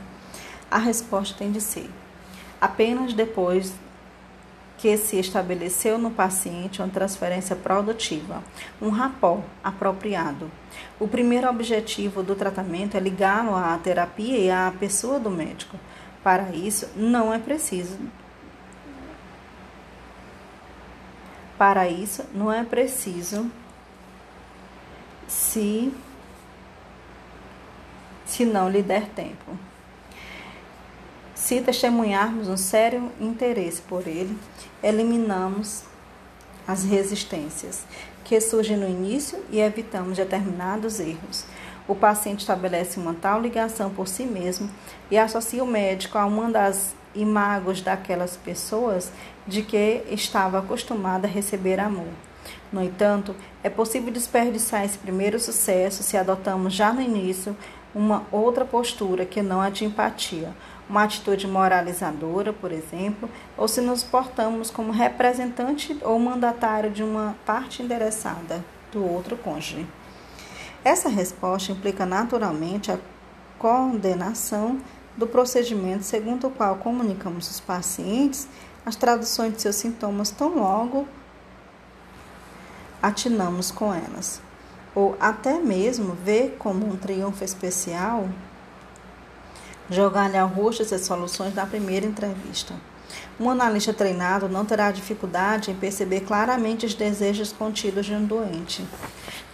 A resposta tem de ser apenas depois que se estabeleceu no paciente uma transferência produtiva, um rapó apropriado. O primeiro objetivo do tratamento é ligá-lo à terapia e à pessoa do médico. Para isso, não é preciso Para isso, não é preciso se se não lhe der tempo. Se testemunharmos um sério interesse por ele, eliminamos as resistências que surgem no início e evitamos determinados erros. O paciente estabelece uma tal ligação por si mesmo e associa o médico a uma das imagos daquelas pessoas de que estava acostumada a receber amor. No entanto, é possível desperdiçar esse primeiro sucesso se adotamos já no início uma outra postura que não a de empatia, uma atitude moralizadora, por exemplo, ou se nos portamos como representante ou mandatário de uma parte endereçada do outro cônjuge. Essa resposta implica naturalmente a condenação do procedimento segundo o qual comunicamos aos pacientes as traduções de seus sintomas tão logo atinamos com elas, ou até mesmo ver como um triunfo especial jogar-lhe ao rosto essas soluções na primeira entrevista. Um analista treinado não terá dificuldade em perceber claramente os desejos contidos de um doente.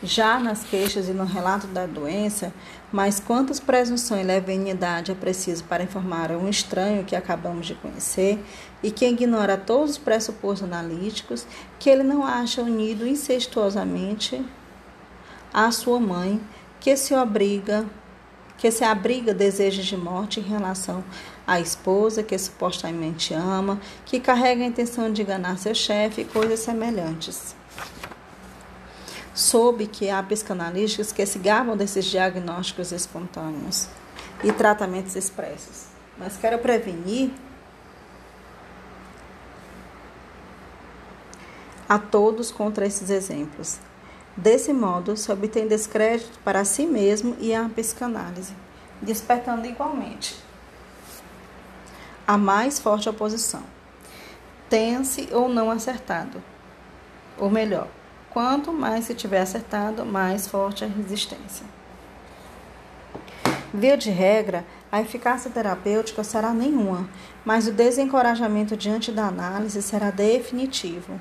Já nas queixas e no relato da doença, mas quantas presunções e levianidade é preciso para informar a um estranho que acabamos de conhecer e que ignora todos os pressupostos analíticos que ele não acha unido incestuosamente à sua mãe, que se obriga que se abriga desejos de morte em relação à esposa que supostamente ama, que carrega a intenção de enganar seu chefe e coisas semelhantes. Soube que há psicanalistas que se gabam desses diagnósticos espontâneos e tratamentos expressos. Mas quero prevenir a todos contra esses exemplos. Desse modo, se obtém descrédito para si mesmo e a psicanálise, despertando igualmente a mais forte oposição. Tenha-se ou não acertado. Ou melhor, quanto mais se tiver acertado, mais forte a resistência. Via de regra, a eficácia terapêutica será nenhuma, mas o desencorajamento diante da análise será definitivo.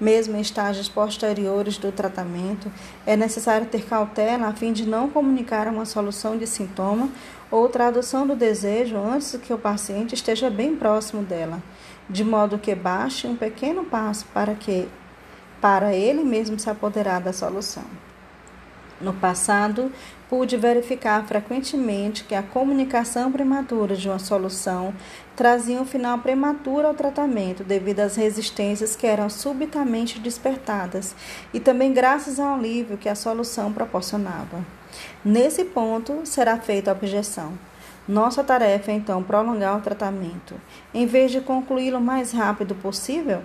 Mesmo em estágios posteriores do tratamento, é necessário ter cautela a fim de não comunicar uma solução de sintoma ou tradução do desejo antes que o paciente esteja bem próximo dela, de modo que baixe um pequeno passo para que para ele mesmo se apoderar da solução. No passado, pude verificar frequentemente que a comunicação prematura de uma solução trazia um final prematuro ao tratamento devido às resistências que eram subitamente despertadas e também graças ao alívio que a solução proporcionava. Nesse ponto, será feita a objeção. Nossa tarefa é então prolongar o tratamento. Em vez de concluí-lo o mais rápido possível,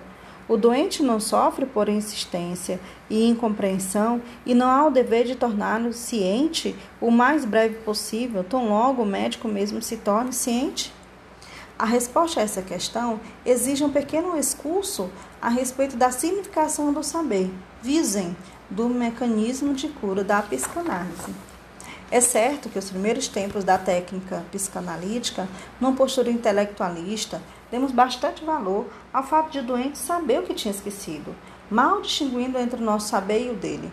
o doente não sofre por insistência e incompreensão e não há o dever de torná-lo ciente o mais breve possível, tão logo o médico mesmo se torne ciente? A resposta a essa questão exige um pequeno excurso a respeito da significação do saber, visem do mecanismo de cura da psicanálise. É certo que os primeiros tempos da técnica psicanalítica, numa postura intelectualista, demos bastante valor ao fato de o doente saber o que tinha esquecido, mal distinguindo entre o nosso saber e o dele.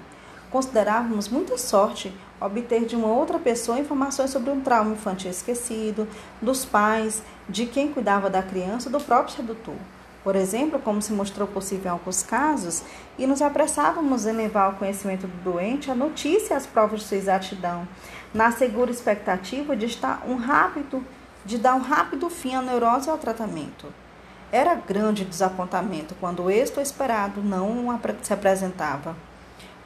Considerávamos muita sorte obter de uma outra pessoa informações sobre um trauma infantil esquecido, dos pais, de quem cuidava da criança, do próprio sedutor. Por exemplo, como se mostrou possível em alguns casos, e nos apressávamos em levar ao conhecimento do doente a notícia e as provas de sua exatidão, na segura expectativa de estar um rápido de dar um rápido fim à neurose e ao tratamento. Era grande desapontamento quando o êxito esperado não se apresentava.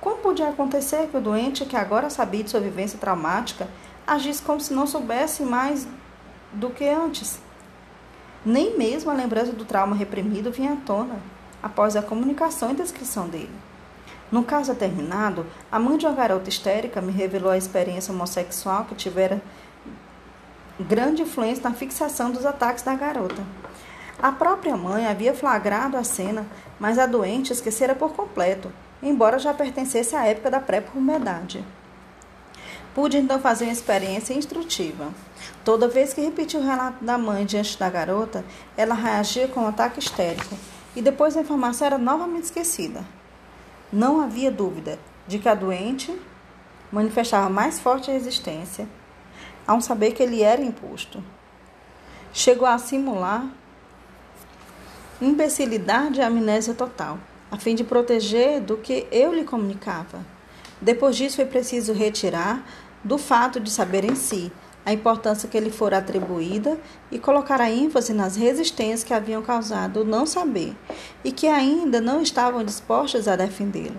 Como podia acontecer que o doente, que agora sabia de sua vivência traumática, agisse como se não soubesse mais do que antes? Nem mesmo a lembrança do trauma reprimido vinha à tona. após a comunicação e descrição dele. No caso determinado, a mãe de uma garota histérica me revelou a experiência homossexual que tivera grande influência na fixação dos ataques da garota. A própria mãe havia flagrado a cena, mas a doente esquecera por completo, embora já pertencesse à época da pré-puberdade. Pude então fazer uma experiência instrutiva. Toda vez que repetia o relato da mãe diante da garota, ela reagia com um ataque histérico e depois a informação era novamente esquecida. Não havia dúvida de que a doente manifestava mais forte resistência ao saber que ele era imposto. Chegou a simular imbecilidade e amnésia total, a fim de proteger do que eu lhe comunicava. Depois disso, foi preciso retirar do fato de saber em si a importância que lhe fora atribuída e colocar a ênfase nas resistências que haviam causado o não saber e que ainda não estavam dispostas a defendê-lo.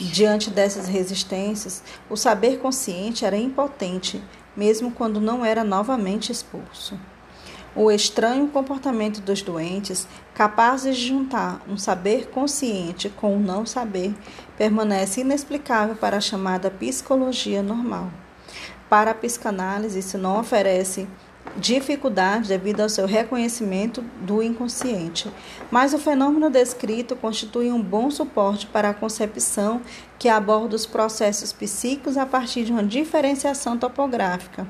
Diante dessas resistências, o saber consciente era impotente, mesmo quando não era novamente expulso. O estranho comportamento dos doentes, capazes de juntar um saber consciente com um não saber, permanece inexplicável para a chamada psicologia normal. Para a psicanálise, isso não oferece dificuldade devido ao seu reconhecimento do inconsciente, mas o fenômeno descrito constitui um bom suporte para a concepção que aborda os processos psíquicos a partir de uma diferenciação topográfica.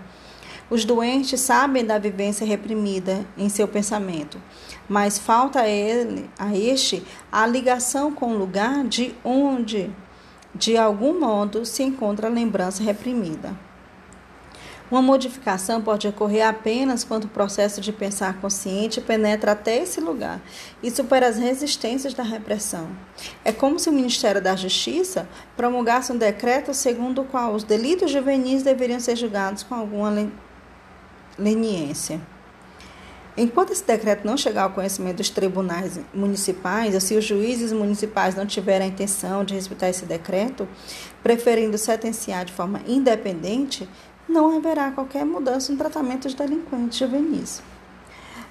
Os doentes sabem da vivência reprimida em seu pensamento, mas falta a ele, a este, a ligação com o lugar de onde, de algum modo, se encontra a lembrança reprimida. Uma modificação pode ocorrer apenas quando o processo de pensar consciente penetra até esse lugar e supera as resistências da repressão. É como se o Ministério da Justiça promulgasse um decreto segundo o qual os delitos juvenis deveriam ser julgados com alguma leniência. Enquanto esse decreto não chegar ao conhecimento dos tribunais municipais, ou se os juízes municipais não tiverem a intenção de respeitar esse decreto, preferindo sentenciar de forma independente, não haverá qualquer mudança no tratamento dos delinquentes juvenis.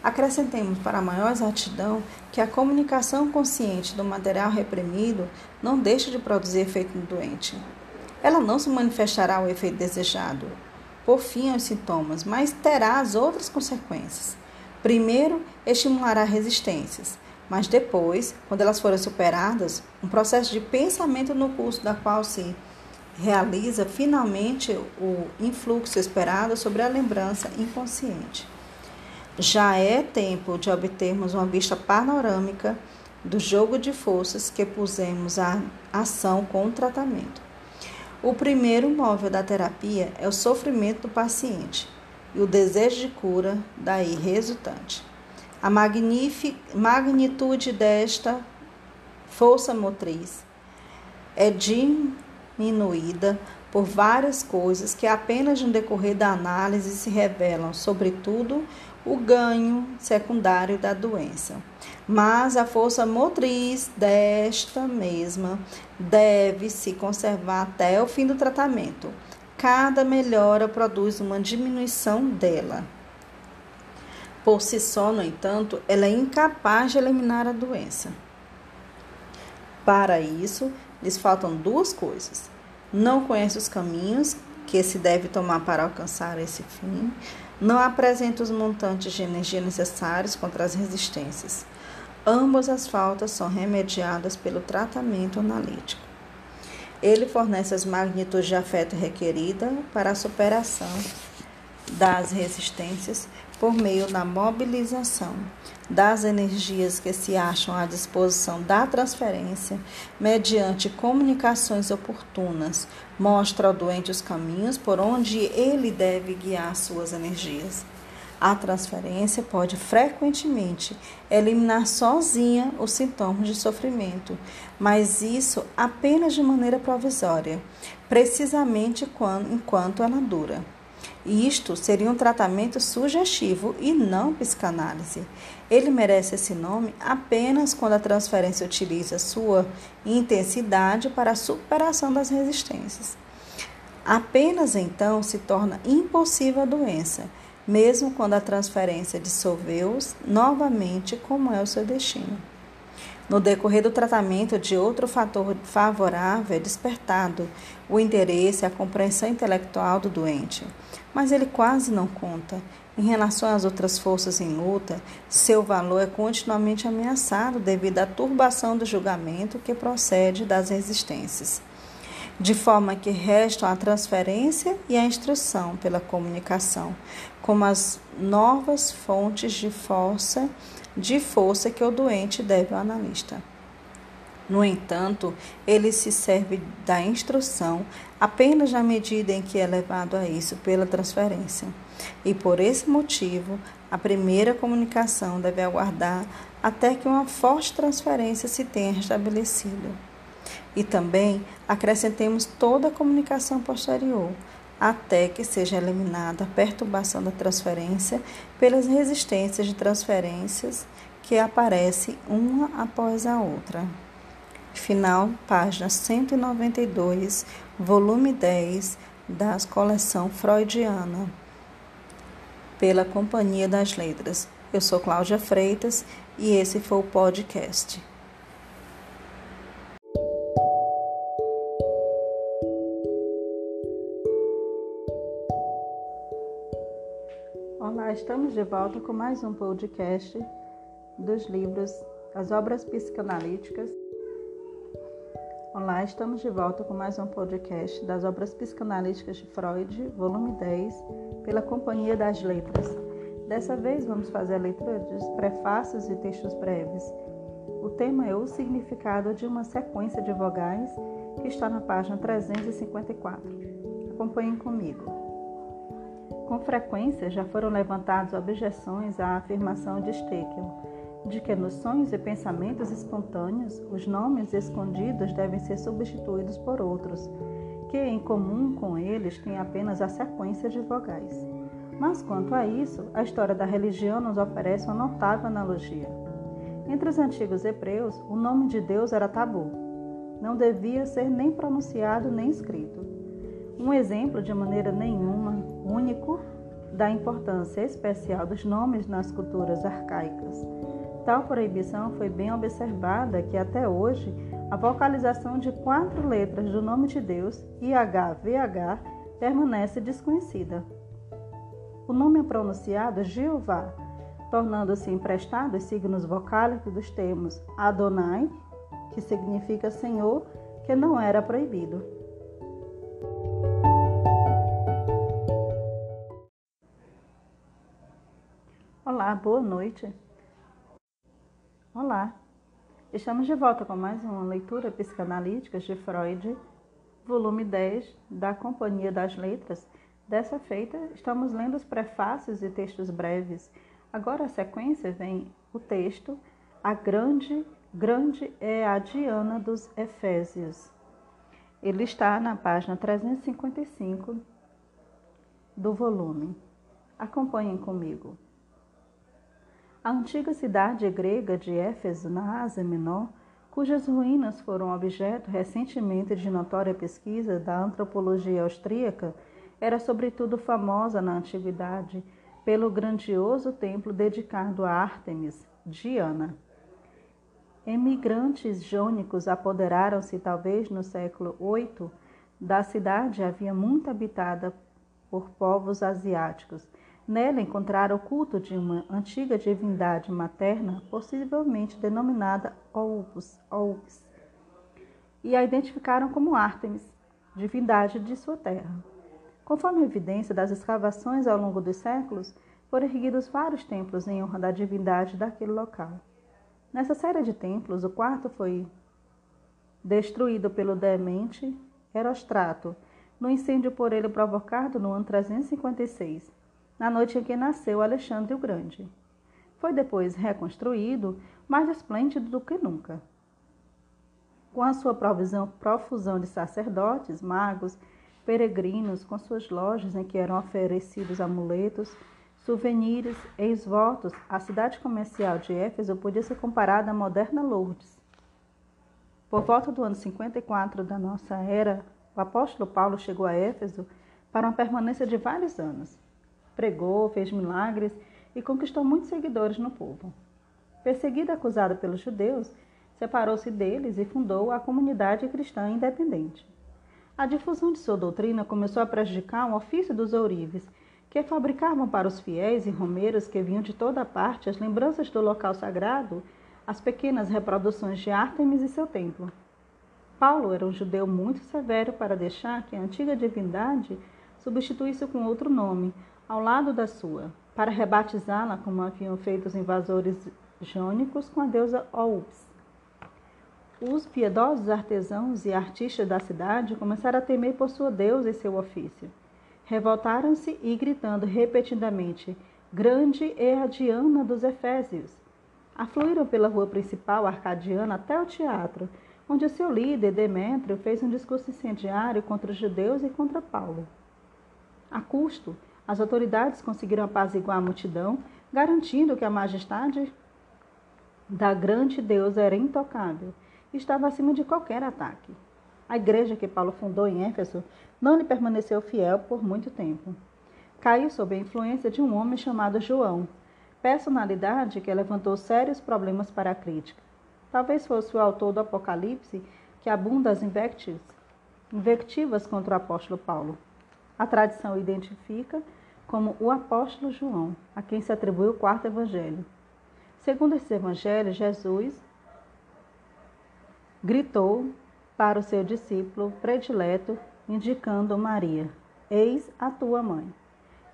Acrescentemos para maior exatidão que a comunicação consciente do material reprimido não deixa de produzir efeito no doente. Ela não se manifestará o efeito desejado, por fim aos sintomas, mas terá as outras consequências. Primeiro, estimulará resistências, mas depois, quando elas forem superadas, um processo de pensamento no curso da qual se realiza finalmente o influxo esperado sobre a lembrança inconsciente. Já é tempo de obtermos uma vista panorâmica do jogo de forças que pusemos a ação com o tratamento. O primeiro móvel da terapia é o sofrimento do paciente e o desejo de cura daí resultante. A magnitude desta força motriz é de diminuída por várias coisas que apenas no decorrer da análise se revelam, sobretudo o ganho secundário da doença. Mas a força motriz desta mesma deve se conservar até o fim do tratamento. Cada melhora produz uma diminuição dela. Por si só, no entanto, ela é incapaz de eliminar a doença. Para isso, lhes faltam duas coisas. Não conhece os caminhos que se deve tomar para alcançar esse fim. Não apresenta os montantes de energia necessários contra as resistências. Ambas as faltas são remediadas pelo tratamento analítico. Ele fornece as magnitudes de afeto requerida para a superação das resistências por meio da mobilização das energias que se acham à disposição da transferência, mediante comunicações oportunas, mostra ao doente os caminhos por onde ele deve guiar suas energias. A transferência pode frequentemente eliminar sozinha os sintomas de sofrimento, mas isso apenas de maneira provisória, precisamente quando, enquanto ela dura. Isto seria um tratamento sugestivo e não psicanálise. Ele merece esse nome apenas quando a transferência utiliza sua intensidade para a superação das resistências. Apenas então se torna impossível a doença, mesmo quando a transferência dissolveu-os novamente, como é o seu destino. No decorrer do tratamento de outro fator favorável é despertado o interesse e a compreensão intelectual do doente, mas ele quase não conta. Em relação às outras forças em luta, seu valor é continuamente ameaçado devido à turbação do julgamento que procede das resistências de forma que restam a transferência e a instrução pela comunicação, como as novas fontes de força, de força que o doente deve ao analista. No entanto, ele se serve da instrução apenas na medida em que é levado a isso pela transferência. E por esse motivo, a primeira comunicação deve aguardar até que uma forte transferência se tenha restabelecido. E também acrescentemos toda a comunicação posterior, até que seja eliminada a perturbação da transferência pelas resistências de transferências que aparecem uma após a outra. Final, página 192, volume 10 da coleção freudiana, pela Companhia das Letras. Eu sou Cláudia Freitas e esse foi o podcast. Estamos de volta com mais um podcast dos livros As Obras Psicanalíticas. Olá, estamos de volta com mais um podcast das Obras Psicanalíticas de Freud, volume 10, pela Companhia das Letras. Dessa vez vamos fazer a leitura dos prefácios e textos breves. O tema é o significado de uma sequência de vogais que está na página 354. Acompanhem comigo. Com frequência já foram levantadas objeções à afirmação de Steckel de que nos sonhos e pensamentos espontâneos os nomes escondidos devem ser substituídos por outros, que em comum com eles têm apenas a sequência de vogais. Mas quanto a isso, a história da religião nos oferece uma notável analogia. Entre os antigos hebreus, o nome de Deus era tabu. Não devia ser nem pronunciado nem escrito. Um exemplo de maneira nenhuma único da importância especial dos nomes nas culturas arcaicas. Tal proibição foi bem observada que até hoje a vocalização de quatro letras do nome de Deus, IHVH, permanece desconhecida. O nome é pronunciado Jeová, tornando-se emprestado os signos vocálicos dos termos Adonai, que significa Senhor, que não era proibido. Olá, boa noite. Olá. Estamos de volta com mais uma leitura psicanalítica de Freud, volume 10 da Companhia das Letras. Dessa feita, estamos lendo os prefácios e textos breves. Agora a sequência vem o texto A grande, grande é a Diana dos Efésios. Ele está na página 355 do volume. Acompanhem comigo. A antiga cidade grega de Éfeso, na Ásia Menor, cujas ruínas foram objeto recentemente de notória pesquisa da antropologia austríaca, era sobretudo famosa na antiguidade pelo grandioso templo dedicado a Ártemis, Diana. Emigrantes jônicos apoderaram-se, talvez no século VIII, da cidade havia muito habitada por povos asiáticos Nela encontraram o culto de uma antiga divindade materna, possivelmente denominada Opus, Opus, e a identificaram como Ártemis, divindade de sua terra. Conforme evidência das escavações ao longo dos séculos, foram erguidos vários templos em honra da divindade daquele local. Nessa série de templos, o quarto foi destruído pelo demente Herostrato, no incêndio por ele provocado no ano 356 na noite em que nasceu Alexandre o Grande. Foi depois reconstruído, mais esplêndido do que nunca. Com a sua provisão, profusão de sacerdotes, magos, peregrinos, com suas lojas em que eram oferecidos amuletos, souvenirs e esvotos, a cidade comercial de Éfeso podia ser comparada à moderna Lourdes. Por volta do ano 54 da nossa era, o apóstolo Paulo chegou a Éfeso para uma permanência de vários anos pregou, fez milagres e conquistou muitos seguidores no povo. Perseguido e acusado pelos judeus, separou-se deles e fundou a comunidade cristã independente. A difusão de sua doutrina começou a prejudicar o ofício dos ourives, que fabricavam para os fiéis e romeiros que vinham de toda parte as lembranças do local sagrado, as pequenas reproduções de Ártemis e seu templo. Paulo era um judeu muito severo para deixar que a antiga divindade substituísse com outro nome, ao lado da sua, para rebatizá-la como haviam feito os invasores jônicos com a deusa Oups. Os piedosos artesãos e artistas da cidade começaram a temer por sua deusa e seu ofício. Revoltaram-se e, gritando repetidamente, Grande é a Diana dos Efésios! Afluíram pela rua principal arcadiana até o teatro, onde o seu líder, Demétrio, fez um discurso incendiário contra os judeus e contra Paulo. A custo, as autoridades conseguiram apaziguar a multidão, garantindo que a majestade da grande deusa era intocável estava acima de qualquer ataque. A igreja que Paulo fundou em Éfeso não lhe permaneceu fiel por muito tempo. Caiu sob a influência de um homem chamado João, personalidade que levantou sérios problemas para a crítica. Talvez fosse o autor do Apocalipse que abunda as invectivas, invectivas contra o apóstolo Paulo. A tradição identifica como o apóstolo João, a quem se atribui o quarto evangelho. Segundo esse evangelho, Jesus gritou para o seu discípulo predileto, indicando Maria: Eis a tua mãe.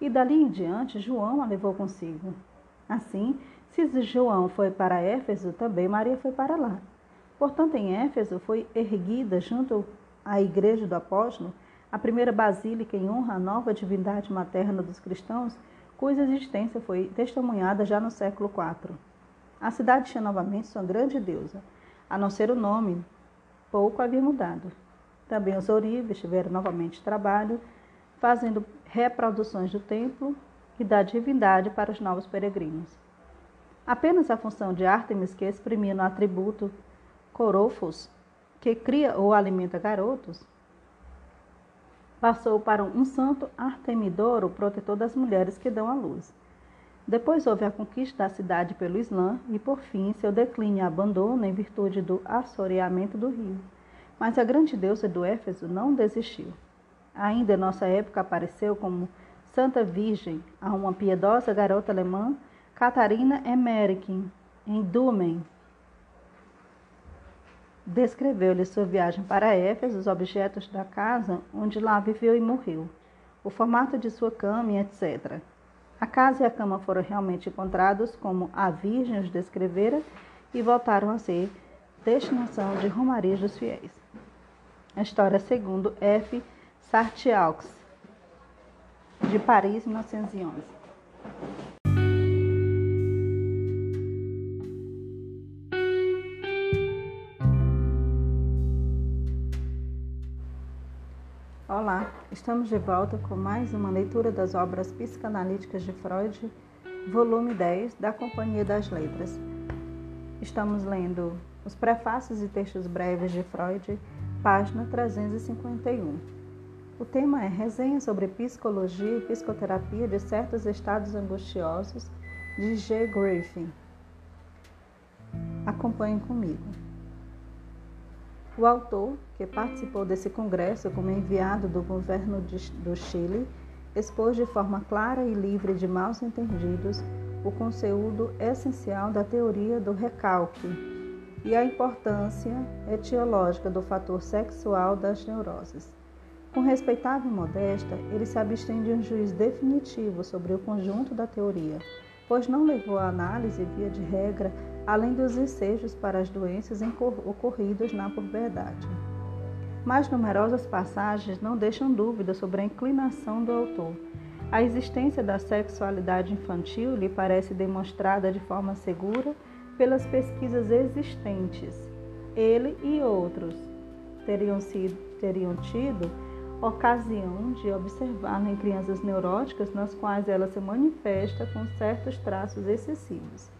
E dali em diante, João a levou consigo. Assim, se João foi para Éfeso, também Maria foi para lá. Portanto, em Éfeso foi erguida, junto à igreja do apóstolo, a primeira basílica em honra à nova divindade materna dos cristãos, cuja existência foi testemunhada já no século IV. A cidade tinha novamente sua grande deusa, a não ser o nome, pouco havia mudado. Também os ourives tiveram novamente trabalho, fazendo reproduções do templo e da divindade para os novos peregrinos. Apenas a função de Ártemis, que exprimia no atributo corofos, que cria ou alimenta garotos, passou para um santo Artemidoro, protetor das mulheres que dão à luz. Depois houve a conquista da cidade pelo Islã e, por fim, seu declínio e abandono em virtude do assoreamento do rio. Mas a grande deusa do Éfeso não desistiu. Ainda em nossa época apareceu como Santa Virgem a uma piedosa garota alemã, Catarina Emerikin, em Dumen. Descreveu-lhe sua viagem para Éfeso, os objetos da casa onde lá viveu e morreu, o formato de sua cama, etc. A casa e a cama foram realmente encontrados como a Virgem os descrevera e voltaram a ser destinação de romarias dos fiéis. A história segundo F. Sartiaux, de Paris, 1911. Olá, estamos de volta com mais uma leitura das obras psicanalíticas de Freud, volume 10, da Companhia das Letras. Estamos lendo os prefácios e textos breves de Freud, página 351. O tema é Resenha sobre Psicologia e Psicoterapia de Certos Estados Angustiosos, de G. Griffin. Acompanhe comigo. O autor, que participou desse congresso como enviado do governo de, do Chile, expôs de forma clara e livre de maus entendidos o conteúdo essencial da teoria do recalque e a importância etiológica do fator sexual das neuroses. Com respeitável modéstia, ele se abstém de um juízo definitivo sobre o conjunto da teoria, pois não levou a análise, via de regra, além dos ensejos para as doenças ocorridas na puberdade. Mais numerosas passagens não deixam dúvida sobre a inclinação do autor. A existência da sexualidade infantil lhe parece demonstrada de forma segura pelas pesquisas existentes. Ele e outros teriam, sido, teriam tido ocasião de observar em crianças neuróticas nas quais ela se manifesta com certos traços excessivos.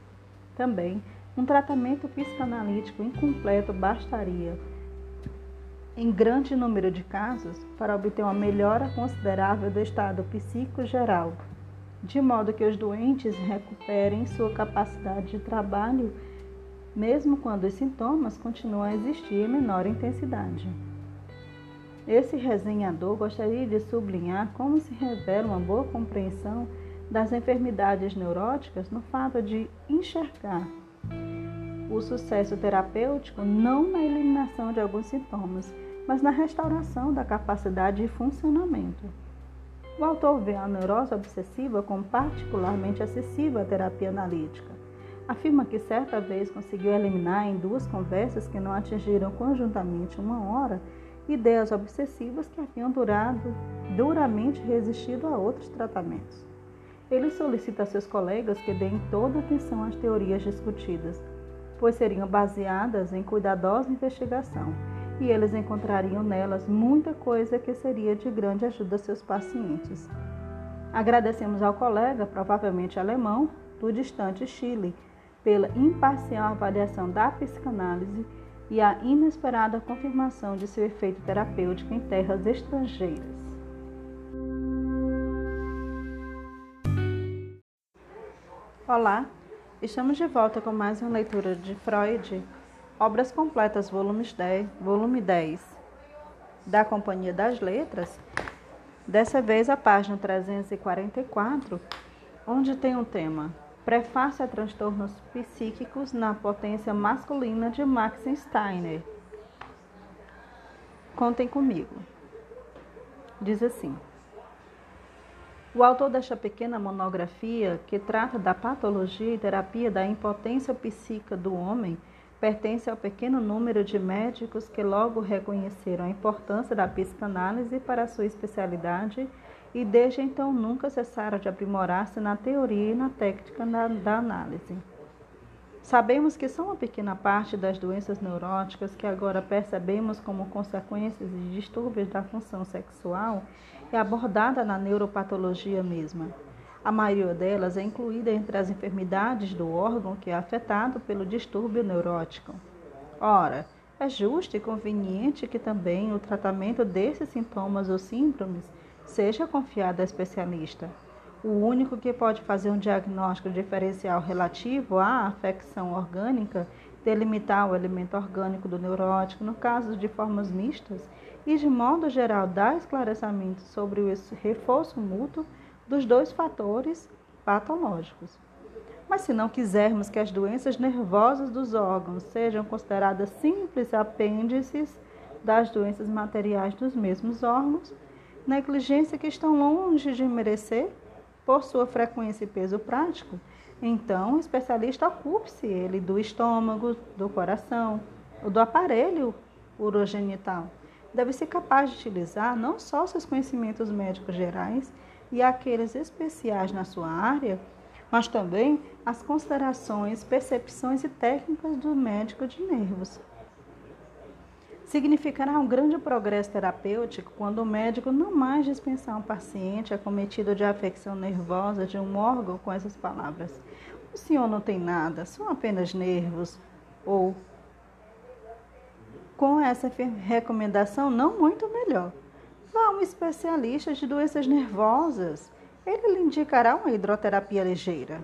Também, um tratamento psicanalítico incompleto bastaria, em grande número de casos, para obter uma melhora considerável do estado psíquico geral, de modo que os doentes recuperem sua capacidade de trabalho mesmo quando os sintomas continuam a existir em menor intensidade. Esse resenhador gostaria de sublinhar como se revela uma boa compreensão das enfermidades neuróticas no fato de enxergar o sucesso terapêutico não na eliminação de alguns sintomas, mas na restauração da capacidade de funcionamento. O autor vê a neurose obsessiva como particularmente acessível à terapia analítica. Afirma que certa vez conseguiu eliminar em duas conversas que não atingiram conjuntamente uma hora ideias obsessivas que haviam durado, duramente resistido a outros tratamentos. Ele solicita a seus colegas que deem toda atenção às teorias discutidas, pois seriam baseadas em cuidadosa investigação e eles encontrariam nelas muita coisa que seria de grande ajuda a seus pacientes. Agradecemos ao colega, provavelmente alemão, do distante Chile, pela imparcial avaliação da psicanálise e a inesperada confirmação de seu efeito terapêutico em terras estrangeiras. Olá, estamos de volta com mais uma leitura de Freud, Obras Completas, volume 10, volume 10 da Companhia das Letras. Dessa vez a página 344, onde tem um tema Prefácio a transtornos psíquicos na potência masculina de Max Steiner. Contem comigo. Diz assim: O autor desta pequena monografia, que trata da patologia e terapia da impotência psíquica do homem, pertence ao pequeno número de médicos que logo reconheceram a importância da psicanálise para a sua especialidade e desde então nunca cessaram de aprimorar-se na teoria e na técnica da, análise. Sabemos que só uma pequena parte das doenças neuróticas que agora percebemos como consequências de distúrbios da função sexual é abordada na neuropatologia mesma. A maioria delas é incluída entre as enfermidades do órgão que é afetado pelo distúrbio neurótico. Ora, é justo e conveniente que também o tratamento desses sintomas ou síndromes seja confiado a especialista. O único que pode fazer um diagnóstico diferencial relativo à afecção orgânica, delimitar o elemento orgânico do neurótico no caso de formas mistas e, de modo geral, dar esclarecimento sobre o reforço mútuo dos dois fatores patológicos. Mas se não quisermos que as doenças nervosas dos órgãos sejam consideradas simples apêndices das doenças materiais dos mesmos órgãos, negligência que estão longe de merecer por sua frequência e peso prático, então o especialista ocupe-se ele do estômago, do coração, do aparelho urogenital. Deve ser capaz de utilizar não só seus conhecimentos médicos gerais e aqueles especiais na sua área, mas também as considerações, percepções e técnicas do médico de nervos. Significará um grande progresso terapêutico quando o médico não mais dispensar um paciente acometido de afecção nervosa de um órgão com essas palavras: O senhor não tem nada, são apenas nervos. Ou, com essa recomendação, não muito melhor. Vá a um especialista de doenças nervosas. Ele lhe indicará uma hidroterapia ligeira.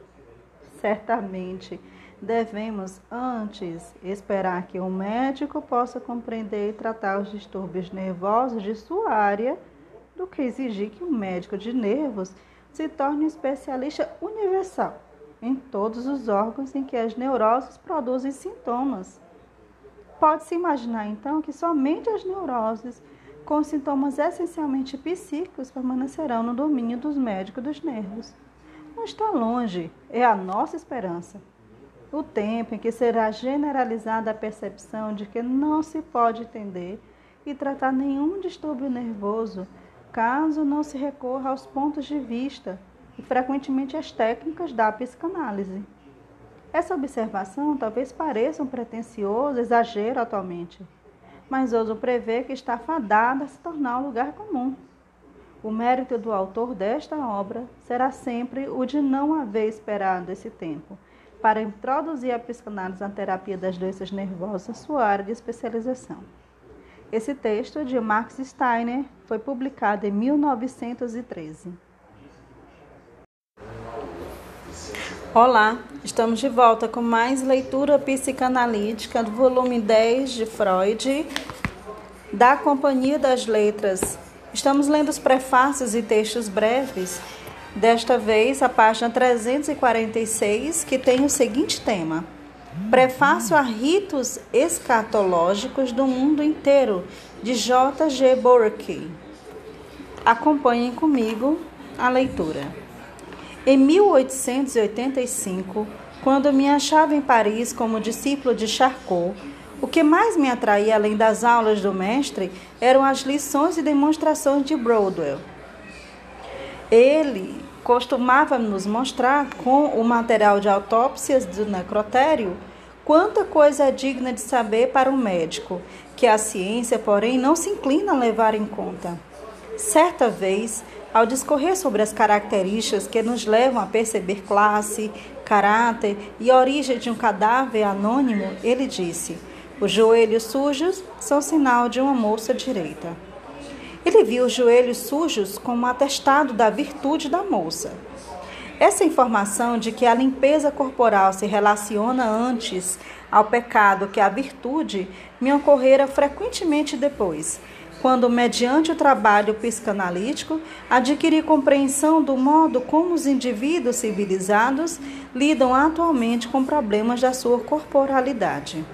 Certamente devemos antes esperar que o médico possa compreender e tratar os distúrbios nervosos de sua área do que exigir que um médico de nervos se torne um especialista universal em todos os órgãos em que as neuroses produzem sintomas. Pode-se imaginar então que somente as neuroses com sintomas essencialmente psíquicos permanecerão no domínio dos médicos dos nervos. Não está longe, é a nossa esperança o tempo em que será generalizada a percepção de que não se pode entender e tratar nenhum distúrbio nervoso caso não se recorra aos pontos de vista e frequentemente às técnicas da psicanálise. Essa observação talvez pareça um pretensioso exagero atualmente, mas ouso prever que está fadada a se tornar um lugar comum. O mérito do autor desta obra será sempre o de não haver esperado esse tempo para introduzir a psicanálise na terapia das doenças nervosas, sua área de especialização. Esse texto de Max Steiner foi publicado em 1913. Olá, estamos de volta com mais leitura psicanalítica do volume 10 de Freud, da Companhia das Letras. Estamos lendo os prefácios e textos breves, desta vez a página 346, que tem o seguinte tema: Prefácio a Ritos Escatológicos do Mundo Inteiro, de J. G. Burke. Acompanhem comigo a leitura. Em 1885, quando me achava em Paris como discípulo de Charcot, o que mais me atraía além das aulas do mestre eram as lições e demonstrações de Broadwell. Ele costumava nos mostrar com o material de autópsias do necrotério quanta coisa é digna de saber para um médico, que a ciência, porém, não se inclina a levar em conta. Certa vez, ao discorrer sobre as características que nos levam a perceber classe, caráter e origem de um cadáver anônimo, ele disse: Os joelhos sujos são sinal de uma moça direita. Ele viu os joelhos sujos como atestado da virtude da moça. Essa informação de que a limpeza corporal se relaciona antes ao pecado que à virtude me ocorrera frequentemente depois quando, mediante o trabalho psicanalítico, adquiri compreensão do modo como os indivíduos civilizados lidam atualmente com problemas da sua corporalidade.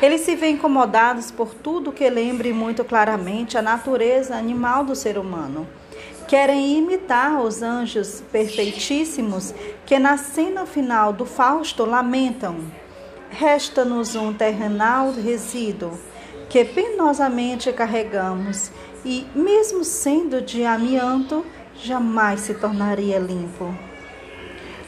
Eles se veem incomodados por tudo que lembre muito claramente a natureza animal do ser humano. Querem imitar os anjos perfeitíssimos que, na cena final do Fausto, lamentam: Resta-nos um terrenal resíduo que penosamente carregamos e, mesmo sendo de amianto, jamais se tornaria limpo.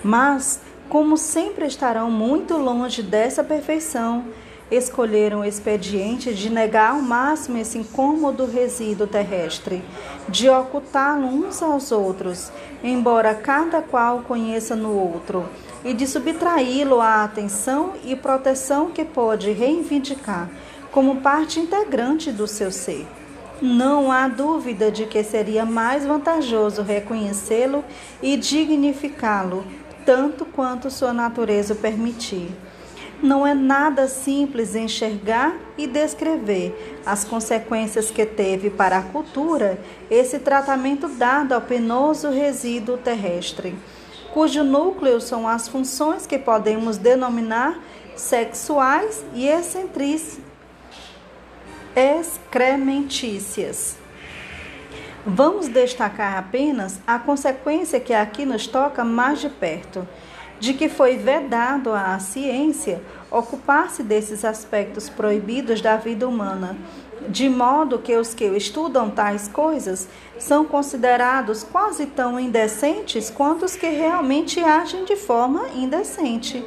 Mas, como sempre estarão muito longe dessa perfeição, escolheram o expediente de negar ao máximo esse incômodo resíduo terrestre, de ocultá-lo uns aos outros, embora cada qual conheça no outro, e de subtraí-lo à atenção e proteção que pode reivindicar como parte integrante do seu ser. Não há dúvida de que seria mais vantajoso reconhecê-lo e dignificá-lo, tanto quanto sua natureza o permitir. Não é nada simples enxergar e descrever as consequências que teve para a cultura esse tratamento dado ao penoso resíduo terrestre, cujo núcleo são as funções que podemos denominar sexuais e excrementícias. Vamos destacar apenas a consequência que aqui nos toca mais de perto, de que foi vedado à ciência ocupar-se desses aspectos proibidos da vida humana, de modo que os que estudam tais coisas são considerados quase tão indecentes quanto os que realmente agem de forma indecente.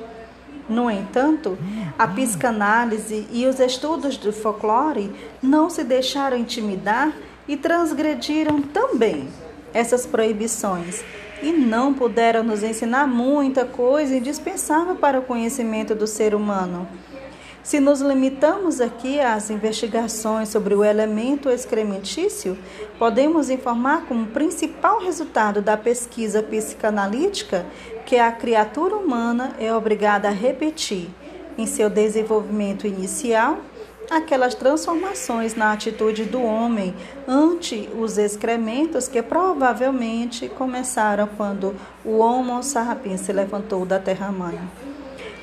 No entanto, a psicanálise e os estudos do folclore não se deixaram intimidar e transgrediram também essas proibições e não puderam nos ensinar muita coisa indispensável para o conhecimento do ser humano. Se nos limitamos aqui às investigações sobre o elemento excrementício, podemos informar como principal resultado da pesquisa psicanalítica que a criatura humana é obrigada a repetir, em seu desenvolvimento inicial, aquelas transformações na atitude do homem ante os excrementos que provavelmente começaram quando o Homo sapiens se levantou da terra-mãe.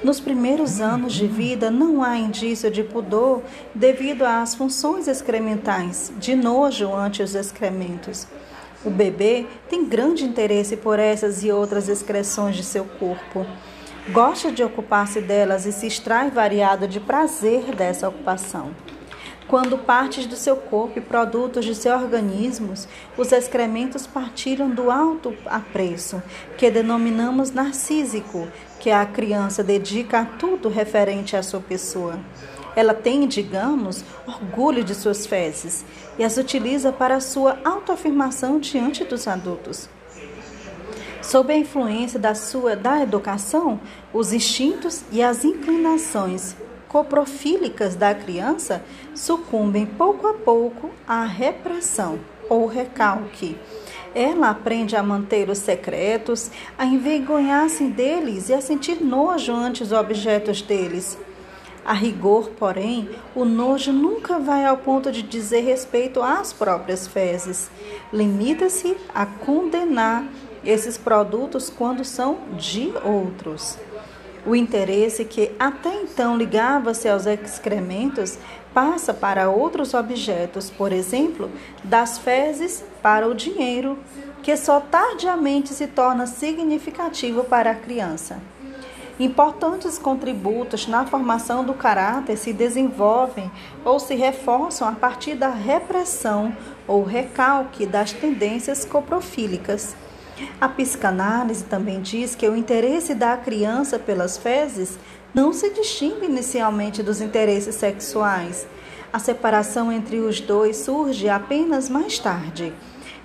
Nos primeiros anos de vida não há indício de pudor devido às funções excrementais, de nojo ante os excrementos. O bebê tem grande interesse por essas e outras excreções de seu corpo. Gosta de ocupar-se delas e se extrai variado de prazer dessa ocupação. Quando partes do seu corpo e produtos de seu organismo, os excrementos partilham do alto apreço, que denominamos narcísico, que a criança dedica a tudo referente à sua pessoa. Ela tem, digamos, orgulho de suas fezes e as utiliza para sua autoafirmação diante dos adultos. Sob a influência da sua da educação, os instintos e as inclinações coprofílicas da criança sucumbem pouco a pouco à repressão ou recalque Ela aprende a manter os secretos, a envergonhar-se deles e a sentir nojo ante os objetos deles. A rigor, porém, o nojo nunca vai ao ponto de dizer respeito às próprias fezes. Limita-se a condenar esses produtos quando são de outros. O interesse que até então ligava-se aos excrementos passa para outros objetos, por exemplo, das fezes para o dinheiro, que só tardiamente se torna significativo para a criança. Importantes contributos na formação do caráter se desenvolvem ou se reforçam a partir da repressão ou recalque das tendências coprofílicas. A psicanálise também diz que o interesse da criança pelas fezes não se distingue inicialmente dos interesses sexuais. A separação entre os dois surge apenas mais tarde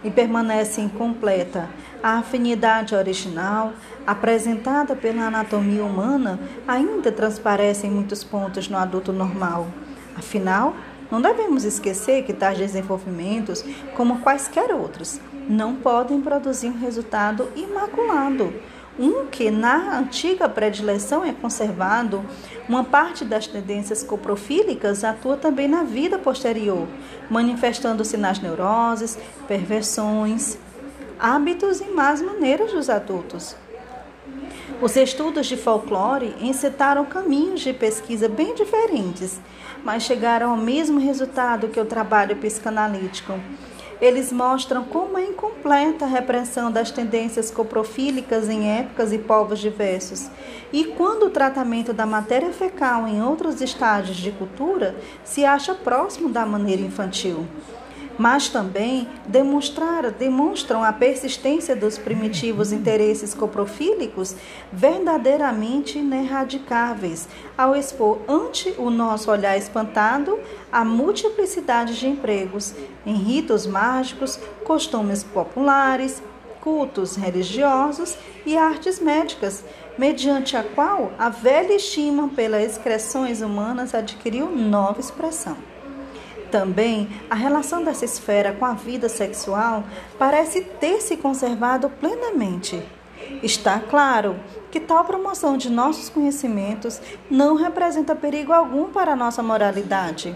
e permanece incompleta. A afinidade original, apresentada pela anatomia humana, ainda transparece em muitos pontos no adulto normal. Afinal, não devemos esquecer que tais desenvolvimentos, como quaisquer outros, não podem produzir um resultado imaculado. Um que na antiga predileção é conservado, uma parte das tendências coprofílicas atua também na vida posterior, manifestando-se nas neuroses, perversões, hábitos e más maneiras dos adultos. Os estudos de folclore encetaram caminhos de pesquisa bem diferentes, mas chegaram ao mesmo resultado que o trabalho psicanalítico eles mostram como é incompleta a repressão das tendências coprofílicas em épocas e povos diversos. E quando o tratamento da matéria fecal em outros estágios de cultura se acha próximo da maneira infantil mas também demonstrar, demonstram a persistência dos primitivos interesses coprofílicos verdadeiramente ineradicáveis, ao expor ante o nosso olhar espantado a multiplicidade de empregos em ritos mágicos, costumes populares, cultos religiosos e artes médicas, mediante a qual a velha estima pelas excreções humanas adquiriu nova expressão. Também, a relação dessa esfera com a vida sexual parece ter se conservado plenamente. Está claro que tal promoção de nossos conhecimentos não representa perigo algum para a nossa moralidade.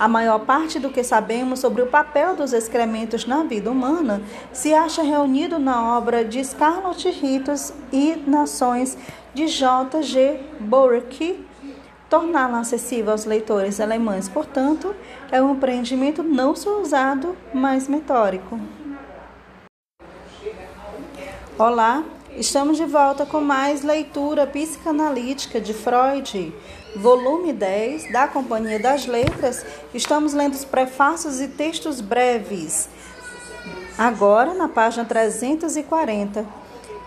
A maior parte do que sabemos sobre o papel dos excrementos na vida humana se acha reunido na obra de Scarlett Ritos e Nações de J. G. Burke torná-la acessível aos leitores alemães, portanto, é um empreendimento não só usado, mas metódico. Olá, estamos de volta com mais leitura psicanalítica de Freud, volume 10 da Companhia das Letras. Estamos lendo os prefácios e textos breves. Agora, na página 340,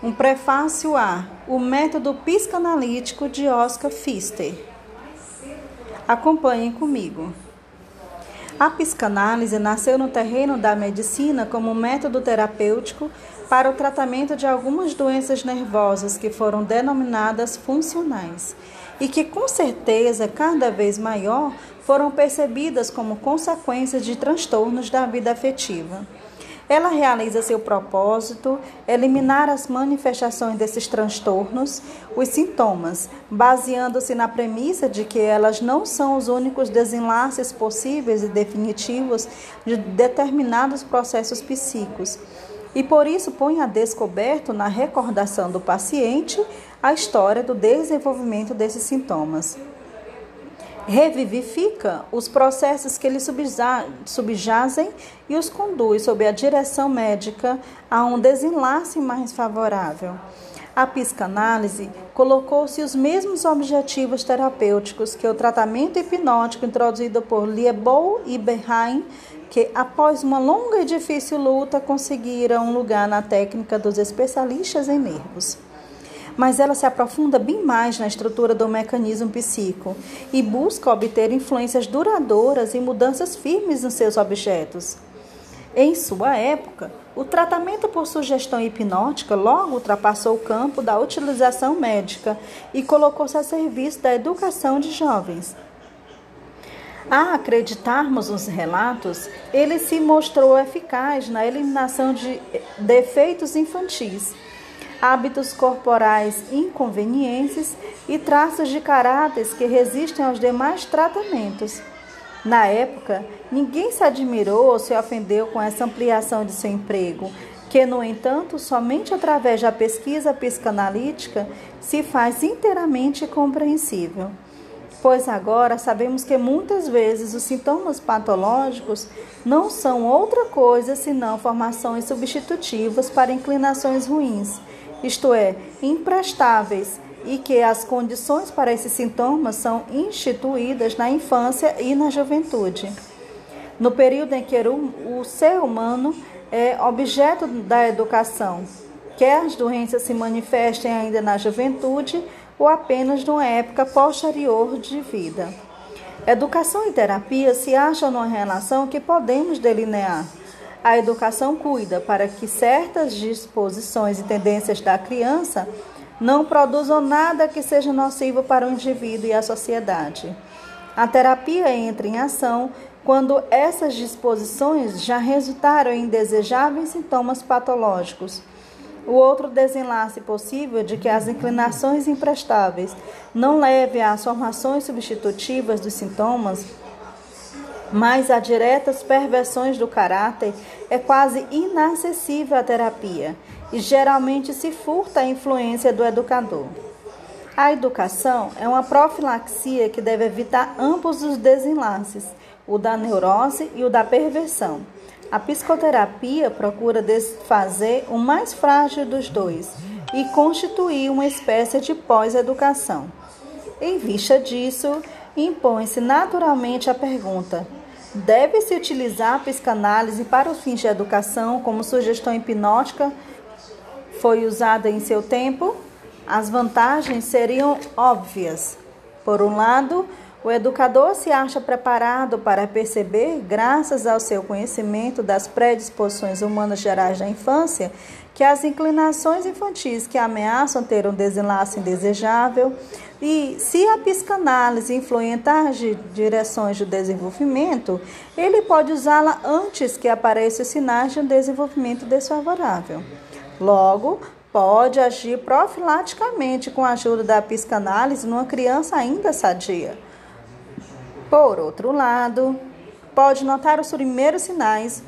um prefácio a O Método Psicanalítico de Oscar Pfister. Acompanhem comigo. A psicanálise nasceu no terreno da medicina como método terapêutico para o tratamento de algumas doenças nervosas que foram denominadas funcionais e que, com certeza, cada vez maior, foram percebidas como consequências de transtornos da vida afetiva. Ela realiza seu propósito, eliminar as manifestações desses transtornos, os sintomas, baseando-se na premissa de que elas não são os únicos desenlaces possíveis e definitivos de determinados processos psíquicos. E por isso põe a descoberto na recordação do paciente a história do desenvolvimento desses sintomas revivifica os processos que lhe subjazem e os conduz, sob a direção médica, a um desenlace mais favorável. A psicanálise colocou-se os mesmos objetivos terapêuticos que o tratamento hipnótico introduzido por Liebol e Berheim, que após uma longa e difícil luta conseguiram um lugar na técnica dos especialistas em nervos mas ela se aprofunda bem mais na estrutura do mecanismo psíquico e busca obter influências duradouras e mudanças firmes nos seus objetos. Em sua época, o tratamento por sugestão hipnótica logo ultrapassou o campo da utilização médica e colocou-se a serviço da educação de jovens. A acreditarmos nos relatos, ele se mostrou eficaz na eliminação de defeitos infantis, hábitos corporais inconvenientes e traços de caráter que resistem aos demais tratamentos. Na época, ninguém se admirou ou se ofendeu com essa ampliação de seu emprego, que, no entanto, somente através da pesquisa psicanalítica se faz inteiramente compreensível pois agora sabemos que muitas vezes os sintomas patológicos não são outra coisa senão formações substitutivas para inclinações ruins, isto é, imprestáveis, e que as condições para esses sintomas são instituídas na infância e na juventude. No período em que o, ser humano é objeto da educação, quer as doenças se manifestem ainda na juventude, ou apenas numa época posterior de vida. Educação e terapia se acham numa relação que podemos delinear. A educação cuida para que certas disposições e tendências da criança não produzam nada que seja nocivo para o indivíduo e a sociedade. A terapia entra em ação quando essas disposições já resultaram em indesejáveis sintomas patológicos o outro desenlace possível de que as inclinações imprestáveis não levem às formações substitutivas dos sintomas, mas a diretas perversões do caráter, é quase inacessível à terapia e geralmente se furta a influência do educador. A educação é uma profilaxia que deve evitar ambos os desenlaces, o da neurose e o da perversão. A psicoterapia procura desfazer o mais frágil dos dois e constituir uma espécie de pós-educação. Em vista disso, impõe-se naturalmente a pergunta: deve-se utilizar a psicanálise para os fins de educação como sugestão hipnótica foi usada em seu tempo? As vantagens seriam óbvias. Por um lado, o educador se acha preparado para perceber, graças ao seu conhecimento das predisposições humanas gerais da infância, que as inclinações infantis que ameaçam ter um desenlace indesejável e se a psicanálise influenciar as direções do desenvolvimento, ele pode usá-la antes que apareçam sinais de um desenvolvimento desfavorável. Logo, pode agir profilaticamente com a ajuda da psicanálise numa criança ainda sadia. Por outro lado, pode notar os primeiros sinais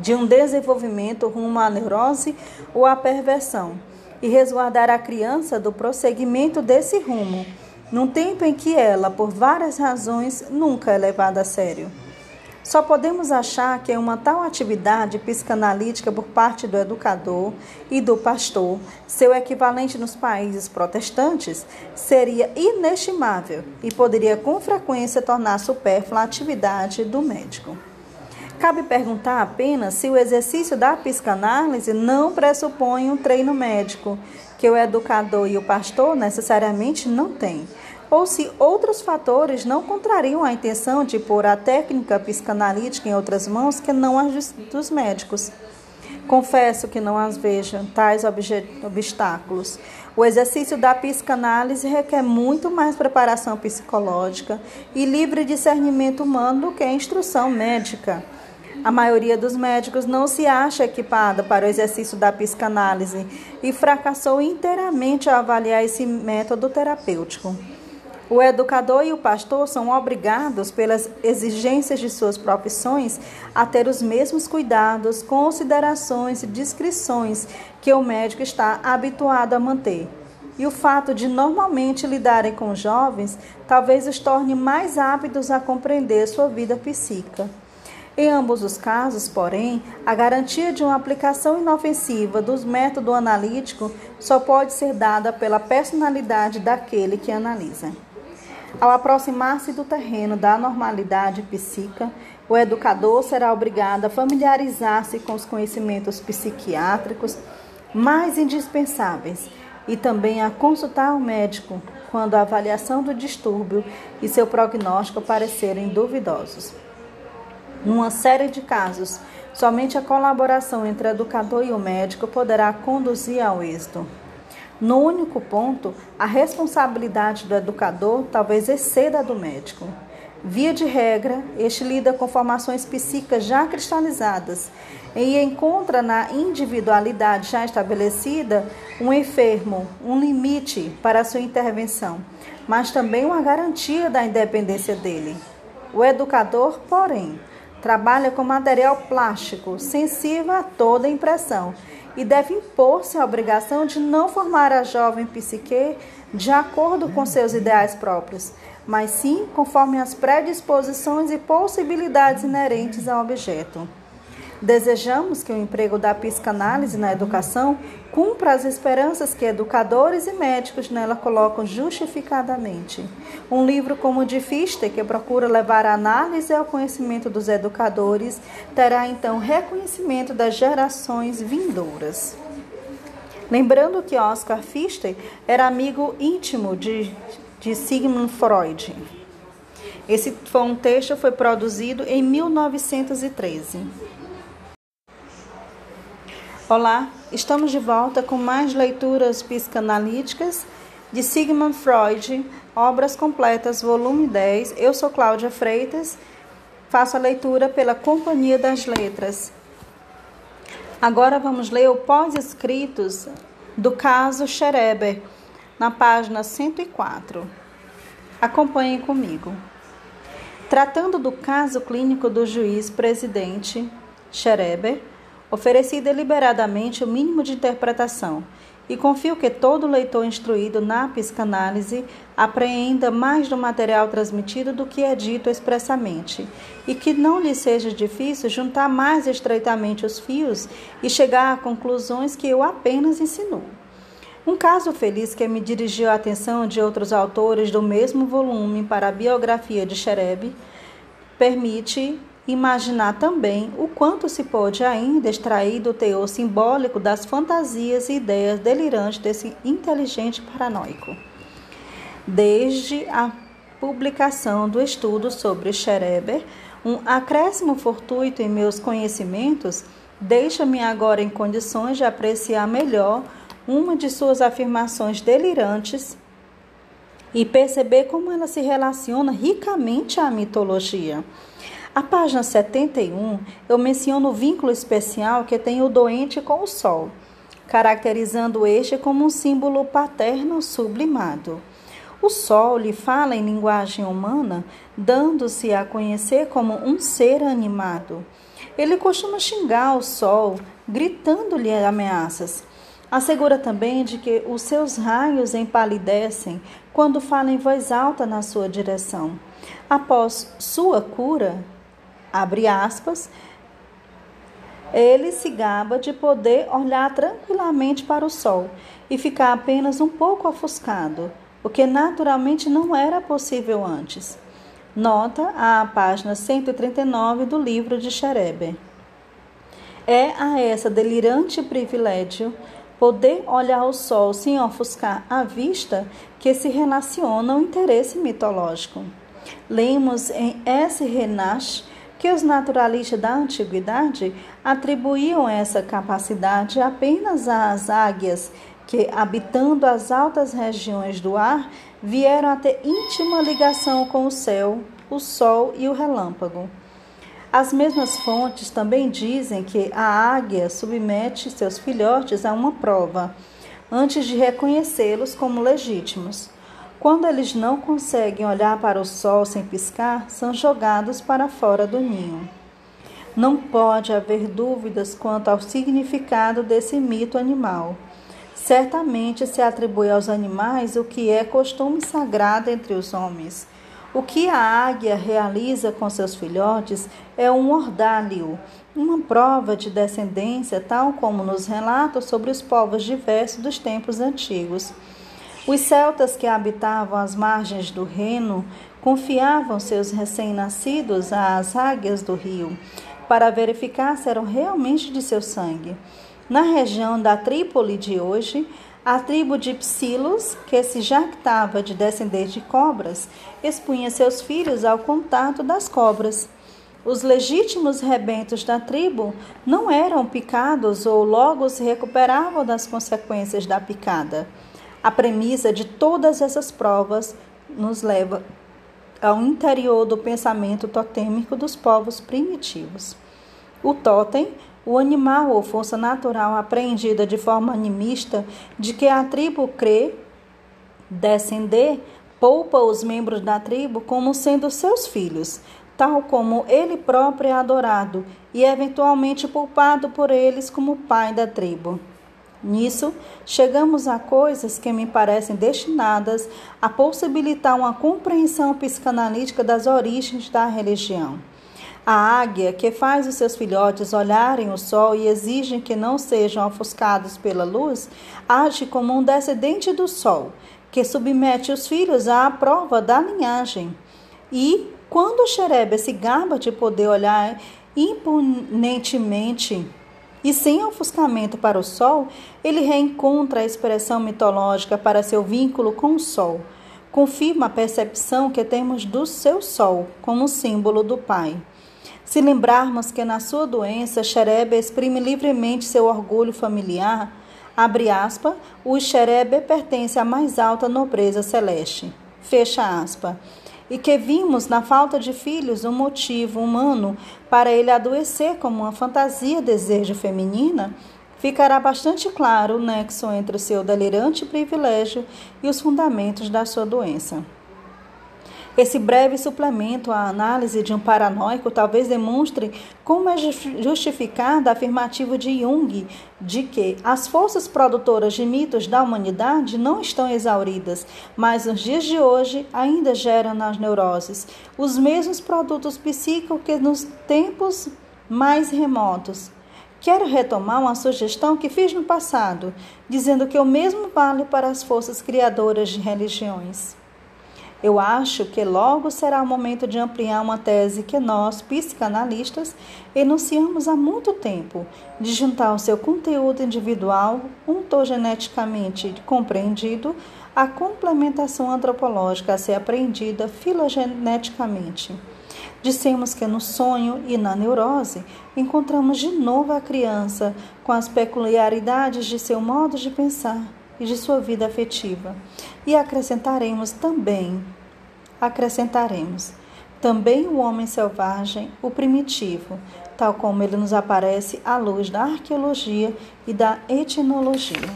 de um desenvolvimento rumo à neurose ou à perversão e resguardar a criança do prosseguimento desse rumo, num tempo em que ela, por várias razões, nunca é levada a sério. Só podemos achar que uma tal atividade psicanalítica por parte do educador e do pastor, seu equivalente nos países protestantes, seria inestimável e poderia com frequência tornar supérflua a atividade do médico. Cabe perguntar apenas se o exercício da psicanálise não pressupõe um treino médico, que o educador e o pastor necessariamente não têm ou se outros fatores não contrariam a intenção de pôr a técnica psicanalítica em outras mãos que não as dos médicos. Confesso que não as vejo tais obstáculos. O exercício da psicanálise requer muito mais preparação psicológica e livre discernimento humano do que a instrução médica. A maioria dos médicos não se acha equipada para o exercício da psicanálise e fracassou inteiramente ao avaliar esse método terapêutico. O educador e o pastor são obrigados, pelas exigências de suas profissões, a ter os mesmos cuidados, considerações e discrições que o médico está habituado a manter. E o fato de normalmente lidarem com jovens talvez os torne mais aptos a compreender sua vida psíquica. Em ambos os casos, porém, a garantia de uma aplicação inofensiva dos métodos analíticos só pode ser dada pela personalidade daquele que analisa. Ao aproximar-se do terreno da normalidade psíquica, o educador será obrigado a familiarizar-se com os conhecimentos psiquiátricos mais indispensáveis e também a consultar o médico quando a avaliação do distúrbio e seu prognóstico parecerem duvidosos. Numa série de casos, somente a colaboração entre o educador e o médico poderá conduzir ao êxito. No único ponto, a responsabilidade do educador talvez exceda a do médico. Via de regra, este lida com formações psíquicas já cristalizadas e encontra na individualidade já estabelecida um enfermo, um limite para sua intervenção, mas também uma garantia da independência dele. O educador, porém, trabalha com material plástico, sensível a toda impressão, e deve impor-se a obrigação de não formar a jovem psique de acordo com seus ideais próprios, mas sim conforme as predisposições e possibilidades inerentes ao objeto. Desejamos que o emprego da psicanálise na educação cumpra as esperanças que educadores e médicos nela colocam justificadamente. Um livro como o de Fichte, que procura levar a análise ao conhecimento dos educadores, terá então reconhecimento das gerações vindouras. Lembrando que Oscar Fichte era amigo íntimo de, de Sigmund Freud. Esse foi um texto foi produzido em 1913. Olá, estamos de volta com mais leituras psicanalíticas de Sigmund Freud, Obras Completas, volume 10. Eu sou Cláudia Freitas, faço a leitura pela Companhia das Letras. Agora vamos ler o pós-escritos do caso Schereber, na página 104. Acompanhem comigo. Tratando do caso clínico do juiz presidente Schereber, Ofereci deliberadamente o mínimo de interpretação e confio que todo leitor instruído na psicanálise apreenda mais do material transmitido do que é dito expressamente, e que não lhe seja difícil juntar mais estreitamente os fios e chegar a conclusões que eu apenas insinuo. Um caso feliz que me dirigiu a atenção de outros autores do mesmo volume para a biografia de Chereb permite imaginar também o quanto se pode ainda extrair do teor simbólico das fantasias e ideias delirantes desse inteligente paranoico. Desde a publicação do estudo sobre Schereber, um acréscimo fortuito em meus conhecimentos deixa-me agora em condições de apreciar melhor uma de suas afirmações delirantes e perceber como ela se relaciona ricamente à mitologia. A página 71, eu menciono o vínculo especial que tem o doente com o sol, caracterizando este como um símbolo paterno sublimado. O sol lhe fala em linguagem humana, dando-se a conhecer como um ser animado. Ele costuma xingar o sol, gritando-lhe ameaças. Assegura também de que os seus raios empalidecem quando fala em voz alta na sua direção. Após sua cura, abre aspas, ele se gaba de poder olhar tranquilamente para o sol e ficar apenas um pouco ofuscado, o que naturalmente não era possível antes. Nota a página 139 do livro de Schereber. É a essa delirante privilégio poder olhar o sol sem ofuscar a vista que se relaciona o interesse mitológico. Lemos em S. Renache que os naturalistas da antiguidade atribuíam essa capacidade apenas às águias que, habitando as altas regiões do ar, vieram a ter íntima ligação com o céu, o sol e o relâmpago. As mesmas fontes também dizem que a águia submete seus filhotes a uma prova antes de reconhecê-los como legítimos. Quando eles não conseguem olhar para o sol sem piscar, são jogados para fora do ninho. Não pode haver dúvidas quanto ao significado desse mito animal. Certamente se atribui aos animais o que é costume sagrado entre os homens. O que a águia realiza com seus filhotes é um ordálio, uma prova de descendência, tal como nos relatos sobre os povos diversos dos tempos antigos. Os celtas que habitavam as margens do Reno confiavam seus recém-nascidos às águias do rio para verificar se eram realmente de seu sangue. Na região da Trípoli de hoje, a tribo de Psilos, que se jactava de descender de cobras, expunha seus filhos ao contato das cobras. Os legítimos rebentos da tribo não eram picados ou logo se recuperavam das consequências da picada. A premissa de todas essas provas nos leva ao interior do pensamento totêmico dos povos primitivos. O totem, o animal ou força natural apreendida de forma animista de que a tribo crê descender, poupa os membros da tribo como sendo seus filhos, tal como ele próprio é adorado e eventualmente poupado por eles como pai da tribo. Nisso, chegamos a coisas que me parecem destinadas a possibilitar uma compreensão psicanalítica das origens da religião. A águia, que faz os seus filhotes olharem o sol e exigem que não sejam ofuscados pela luz, age como um descendente do sol, que submete os filhos à prova da linhagem. E, quando o xerebe se gaba de poder olhar imponentemente e sem ofuscamento para o sol, ele reencontra a expressão mitológica para seu vínculo com o sol. Confirma a percepção que temos do seu sol como símbolo do Pai. Se lembrarmos que na sua doença Xerebe exprime livremente seu orgulho familiar, abre aspa, o Xerebe pertence à mais alta nobreza celeste. Fecha aspa e que vimos na falta de filhos um motivo humano para ele adoecer como uma fantasia desejo feminina, ficará bastante claro o nexo entre o seu delirante privilégio e os fundamentos da sua doença. Esse breve suplemento à análise de um paranoico talvez demonstre como é justificada a afirmativa de Jung de que as forças produtoras de mitos da humanidade não estão exauridas, mas nos dias de hoje ainda geram nas neuroses os mesmos produtos psíquicos que nos tempos mais remotos. Quero retomar uma sugestão que fiz no passado, dizendo que o mesmo vale para as forças criadoras de religiões. Eu acho que logo será o momento de ampliar uma tese que nós, psicanalistas, enunciamos há muito tempo, de juntar o seu conteúdo individual, ontogeneticamente compreendido, à complementação antropológica a ser aprendida filogeneticamente. Dissemos que no sonho e na neurose encontramos de novo a criança com as peculiaridades de seu modo de pensar e de sua vida afetiva. E acrescentaremos também, acrescentaremos também o homem selvagem, o primitivo, tal como ele nos aparece à luz da arqueologia e da etnologia.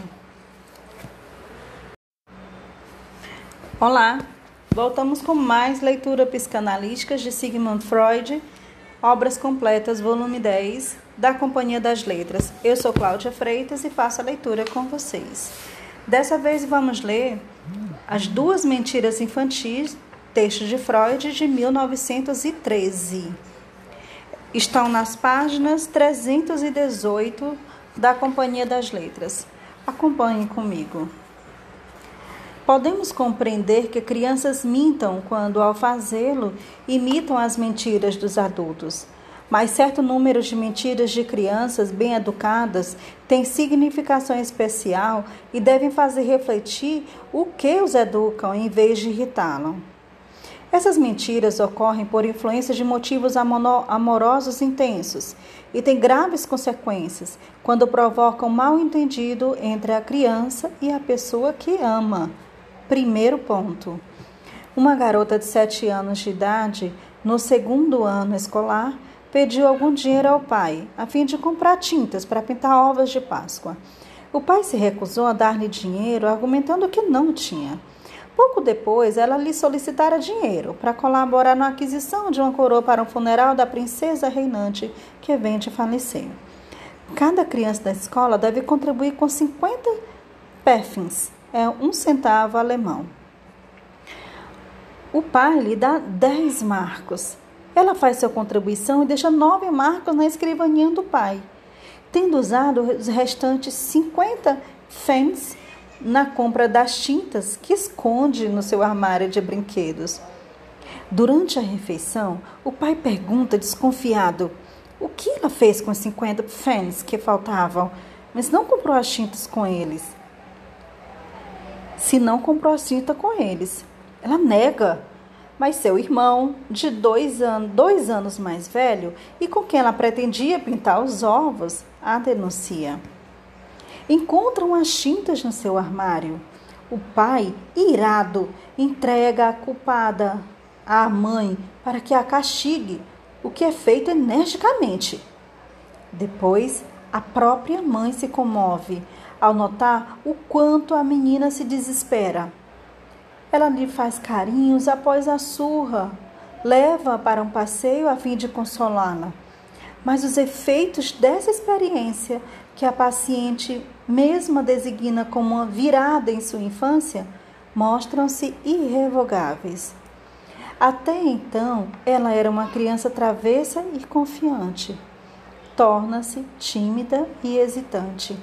Olá, voltamos com mais leitura psicanalística de Sigmund Freud, Obras Completas, volume 10, da Companhia das Letras. Eu sou Cláudia Freitas e faço a leitura com vocês. Dessa vez vamos ler As Duas Mentiras Infantis, texto de Freud de 1913. Estão nas páginas 318 da Companhia das Letras. Acompanhe comigo. Podemos compreender que crianças mintam quando, ao fazê-lo, imitam as mentiras dos adultos mas certo número de mentiras de crianças bem educadas tem significação especial e devem fazer refletir o que os educam em vez de irritá-lo. Essas mentiras ocorrem por influência de motivos amorosos intensos e têm graves consequências quando provocam mal entendido entre a criança e a pessoa que ama. Primeiro ponto. Uma garota de 7 anos de idade, no segundo ano escolar, pediu algum dinheiro ao pai, a fim de comprar tintas para pintar ovas de Páscoa. O pai se recusou a dar-lhe dinheiro, argumentando que não tinha. Pouco depois, ela lhe solicitara dinheiro para colaborar na aquisição de uma coroa para o funeral da princesa reinante que vem de falecer. Cada criança da escola deve contribuir com 50 peffins, é um centavo alemão. O pai lhe dá 10 marcos. Ela faz sua contribuição e deixa nove marcos na escrivaninha do pai, tendo usado os restantes 50 fens na compra das tintas que esconde no seu armário de brinquedos. Durante a refeição, o pai pergunta desconfiado o que ela fez com os 50 fens que faltavam, mas não comprou as tintas com eles. Se não comprou as tintas com eles, ela nega mas seu irmão, de dois, an dois anos mais velho e com quem ela pretendia pintar os ovos, a denuncia. Encontram as tintas no seu armário. O pai, irado, entrega a culpada à mãe para que a castigue, o que é feito energicamente. Depois, a própria mãe se comove ao notar o quanto a menina se desespera. Ela lhe faz carinhos após a surra, leva para um passeio a fim de consolá-la. Mas os efeitos dessa experiência, que a paciente mesma designa como uma virada em sua infância, mostram-se irrevogáveis. Até então, ela era uma criança travessa e confiante. Torna-se tímida e hesitante.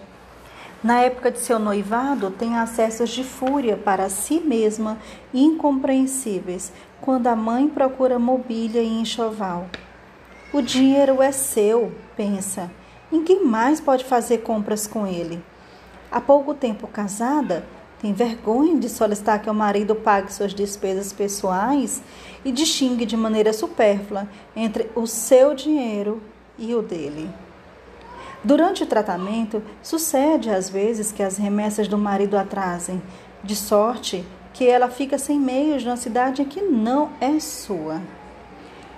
Na época de seu noivado, tem acessos de fúria para si mesma incompreensíveis, quando a mãe procura mobília e enxoval. O dinheiro é seu, pensa. Ninguém mais pode fazer compras com ele. Há pouco tempo casada, tem vergonha de solicitar que o marido pague suas despesas pessoais e distingue de maneira supérflua entre o seu dinheiro e o dele. Durante o tratamento, sucede às vezes que as remessas do marido atrasem, de sorte que ela fica sem meios numa cidade que não é sua.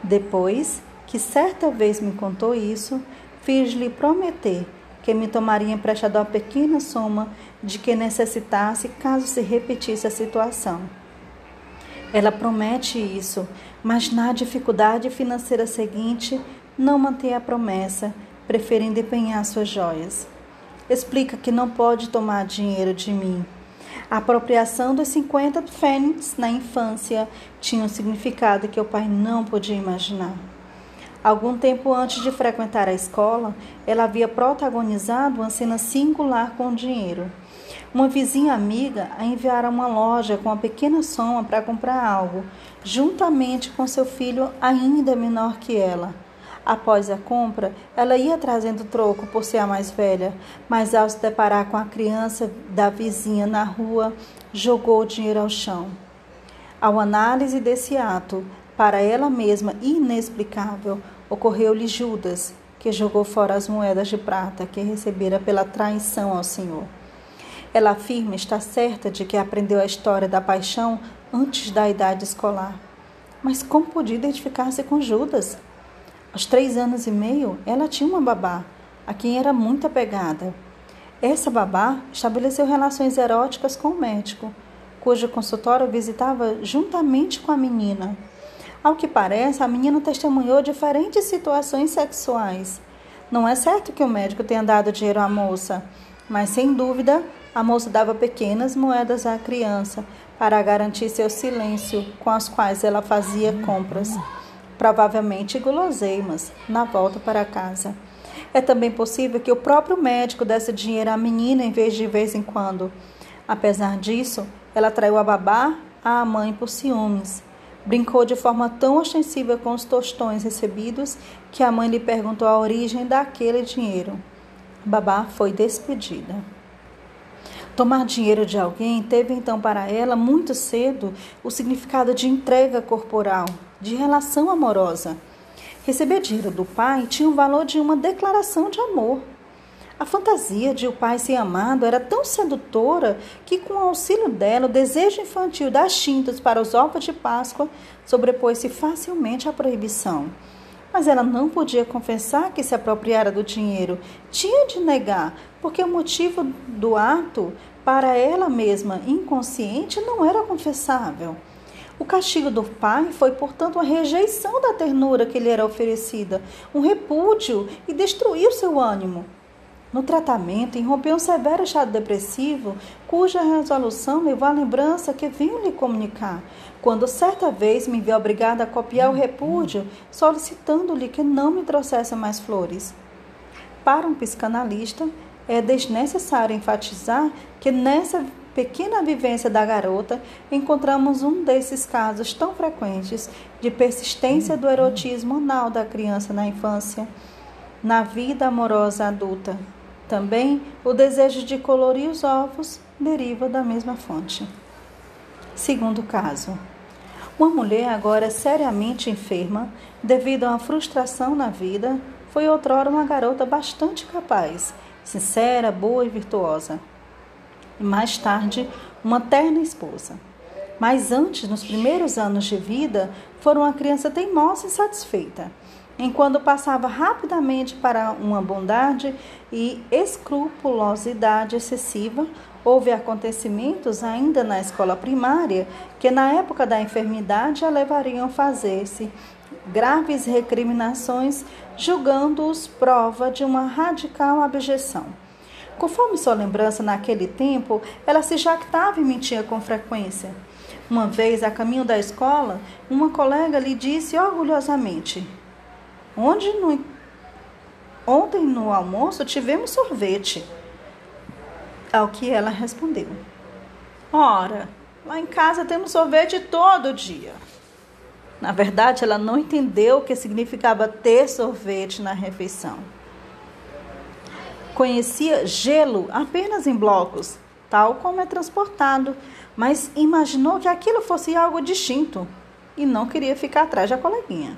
Depois, que certa vez me contou isso, fiz-lhe prometer que me tomaria emprestado uma pequena soma de que necessitasse caso se repetisse a situação. Ela promete isso, mas na dificuldade financeira seguinte não mantém a promessa, preferindo empenhar suas joias. Explica que não pode tomar dinheiro de mim. A apropriação dos 50 fênix na infância tinha um significado que o pai não podia imaginar. Algum tempo antes de frequentar a escola, ela havia protagonizado uma cena singular com o dinheiro. Uma vizinha amiga a enviara uma loja com uma pequena soma para comprar algo, juntamente com seu filho ainda menor que ela. Após a compra, ela ia trazendo troco por ser a mais velha, mas ao se deparar com a criança da vizinha na rua, jogou o dinheiro ao chão. Ao análise desse ato, para ela mesma inexplicável, ocorreu-lhe Judas, que jogou fora as moedas de prata que recebera pela traição ao Senhor. Ela afirma estar certa de que aprendeu a história da paixão antes da idade escolar. Mas como podia identificar-se com Judas? Aos três anos e meio, ela tinha uma babá, a quem era muito apegada. Essa babá estabeleceu relações eróticas com o médico, cujo consultório visitava juntamente com a menina. Ao que parece, a menina testemunhou diferentes situações sexuais. Não é certo que o médico tenha dado dinheiro à moça, mas sem dúvida a moça dava pequenas moedas à criança para garantir seu silêncio, com as quais ela fazia compras, provavelmente guloseimas, na volta para casa. É também possível que o próprio médico desse dinheiro à menina em vez de vez em quando. Apesar disso, ela traiu a babá à mãe por ciúmes. Brincou de forma tão ostensiva com os tostões recebidos que a mãe lhe perguntou a origem daquele dinheiro. Babá foi despedida. Tomar dinheiro de alguém teve então para ela muito cedo o significado de entrega corporal, de relação amorosa. Receber dinheiro do pai tinha o valor de uma declaração de amor. A fantasia de o pai ser amado era tão sedutora que, com o auxílio dela, o desejo infantil das tintas para os ovos de Páscoa sobrepôs-se facilmente à proibição. Mas ela não podia confessar que se apropriara do dinheiro. Tinha de negar, porque o motivo do ato, para ela mesma inconsciente, não era confessável. O castigo do pai foi, portanto, uma rejeição da ternura que lhe era oferecida, um repúdio e destruiu seu ânimo. No tratamento, irrompeu um severo estado depressivo, cuja resolução levou à lembrança que vinha lhe comunicar, quando certa vez me viu obrigada a copiar o repúdio, solicitando-lhe que não me trouxesse mais flores. Para um psicanalista, é desnecessário enfatizar que nessa pequena vivência da garota encontramos um desses casos tão frequentes de persistência do erotismo anal da criança na infância, na vida amorosa adulta. Também o desejo de colorir os ovos deriva da mesma fonte. Segundo caso, uma mulher agora seriamente enferma devido a uma frustração na vida foi outrora uma garota bastante capaz, sincera, boa e virtuosa. E mais tarde, uma terna esposa. Mas antes, nos primeiros anos de vida, for uma criança teimosa e insatisfeita, enquanto passava rapidamente para uma bondade e escrupulosidade excessiva, houve acontecimentos ainda na escola primária que, na época da enfermidade, a levariam a fazer-se graves recriminações, julgando-os prova de uma radical abjeção. Conforme sua lembrança naquele tempo, ela se jactava e mentia com frequência. Uma vez, a caminho da escola, uma colega lhe disse orgulhosamente: Onde no... Ontem no almoço tivemos sorvete. Ao que ela respondeu: Ora, lá em casa temos sorvete todo dia. Na verdade, ela não entendeu o que significava ter sorvete na refeição. Conhecia gelo apenas em blocos, tal como é transportado, mas imaginou que aquilo fosse algo distinto e não queria ficar atrás da coleguinha.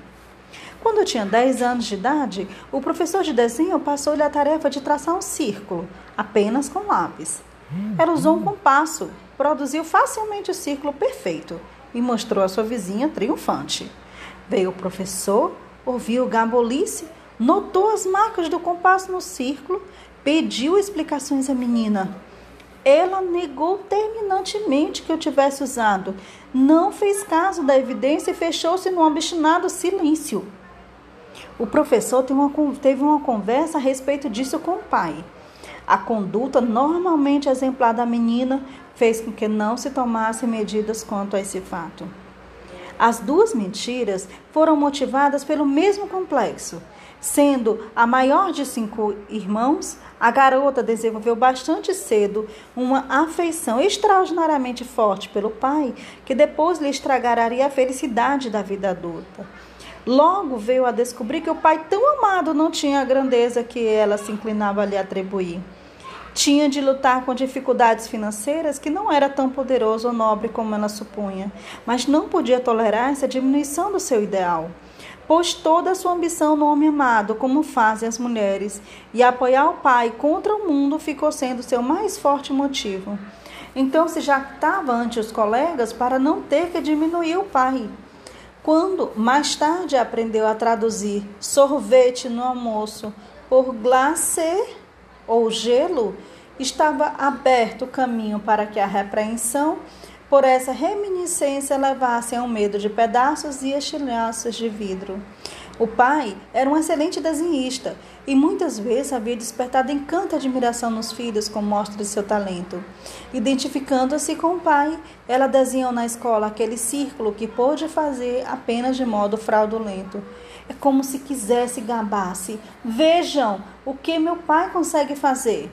Quando eu tinha 10 anos de idade, o professor de desenho passou-lhe a tarefa de traçar um círculo, apenas com lápis. Ela usou um compasso, produziu facilmente o círculo perfeito e mostrou à sua vizinha triunfante. Veio o professor, ouviu o gabolice, notou as marcas do compasso no círculo, pediu explicações à menina. Ela negou terminantemente que eu tivesse usado, não fez caso da evidência e fechou-se num obstinado silêncio. O professor teve uma conversa a respeito disso com o pai. A conduta normalmente exemplar da menina fez com que não se tomassem medidas quanto a esse fato. As duas mentiras foram motivadas pelo mesmo complexo. Sendo a maior de cinco irmãos, a garota desenvolveu bastante cedo uma afeição extraordinariamente forte pelo pai, que depois lhe estragaria a felicidade da vida adulta. Logo veio a descobrir que o pai tão amado não tinha a grandeza que ela se inclinava a lhe atribuir. Tinha de lutar com dificuldades financeiras que não era tão poderoso ou nobre como ela supunha, mas não podia tolerar essa diminuição do seu ideal. Pôs toda a sua ambição no homem amado, como fazem as mulheres, e apoiar o pai contra o mundo ficou sendo seu mais forte motivo. Então se jactava ante os colegas para não ter que diminuir o pai. Quando mais tarde aprendeu a traduzir sorvete no almoço por glacê ou gelo, estava aberto o caminho para que a repreensão por essa reminiscência levasse a um medo de pedaços e estilhaços de vidro. O pai era um excelente desenhista e muitas vezes havia despertado encanto e admiração nos filhos com mostra de seu talento. Identificando-se com o pai, ela desenhou na escola aquele círculo que pôde fazer apenas de modo fraudulento. É como se quisesse gabar-se. Vejam o que meu pai consegue fazer.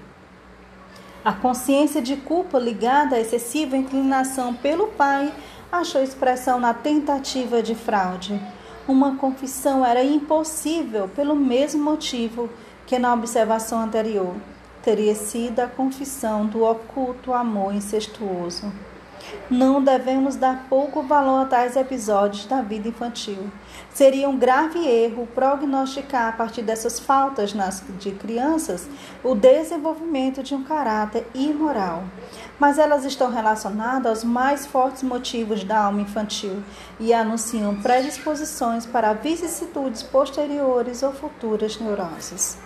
A consciência de culpa ligada à excessiva inclinação pelo pai achou expressão na tentativa de fraude. Uma confissão era impossível pelo mesmo motivo que na observação anterior teria sido a confissão do oculto amor incestuoso. Não devemos dar pouco valor a tais episódios da vida infantil. Seria um grave erro prognosticar a partir dessas faltas nas, de crianças o desenvolvimento de um caráter imoral. Mas elas estão relacionadas aos mais fortes motivos da alma infantil e anunciam predisposições para vicissitudes posteriores ou futuras neuroses.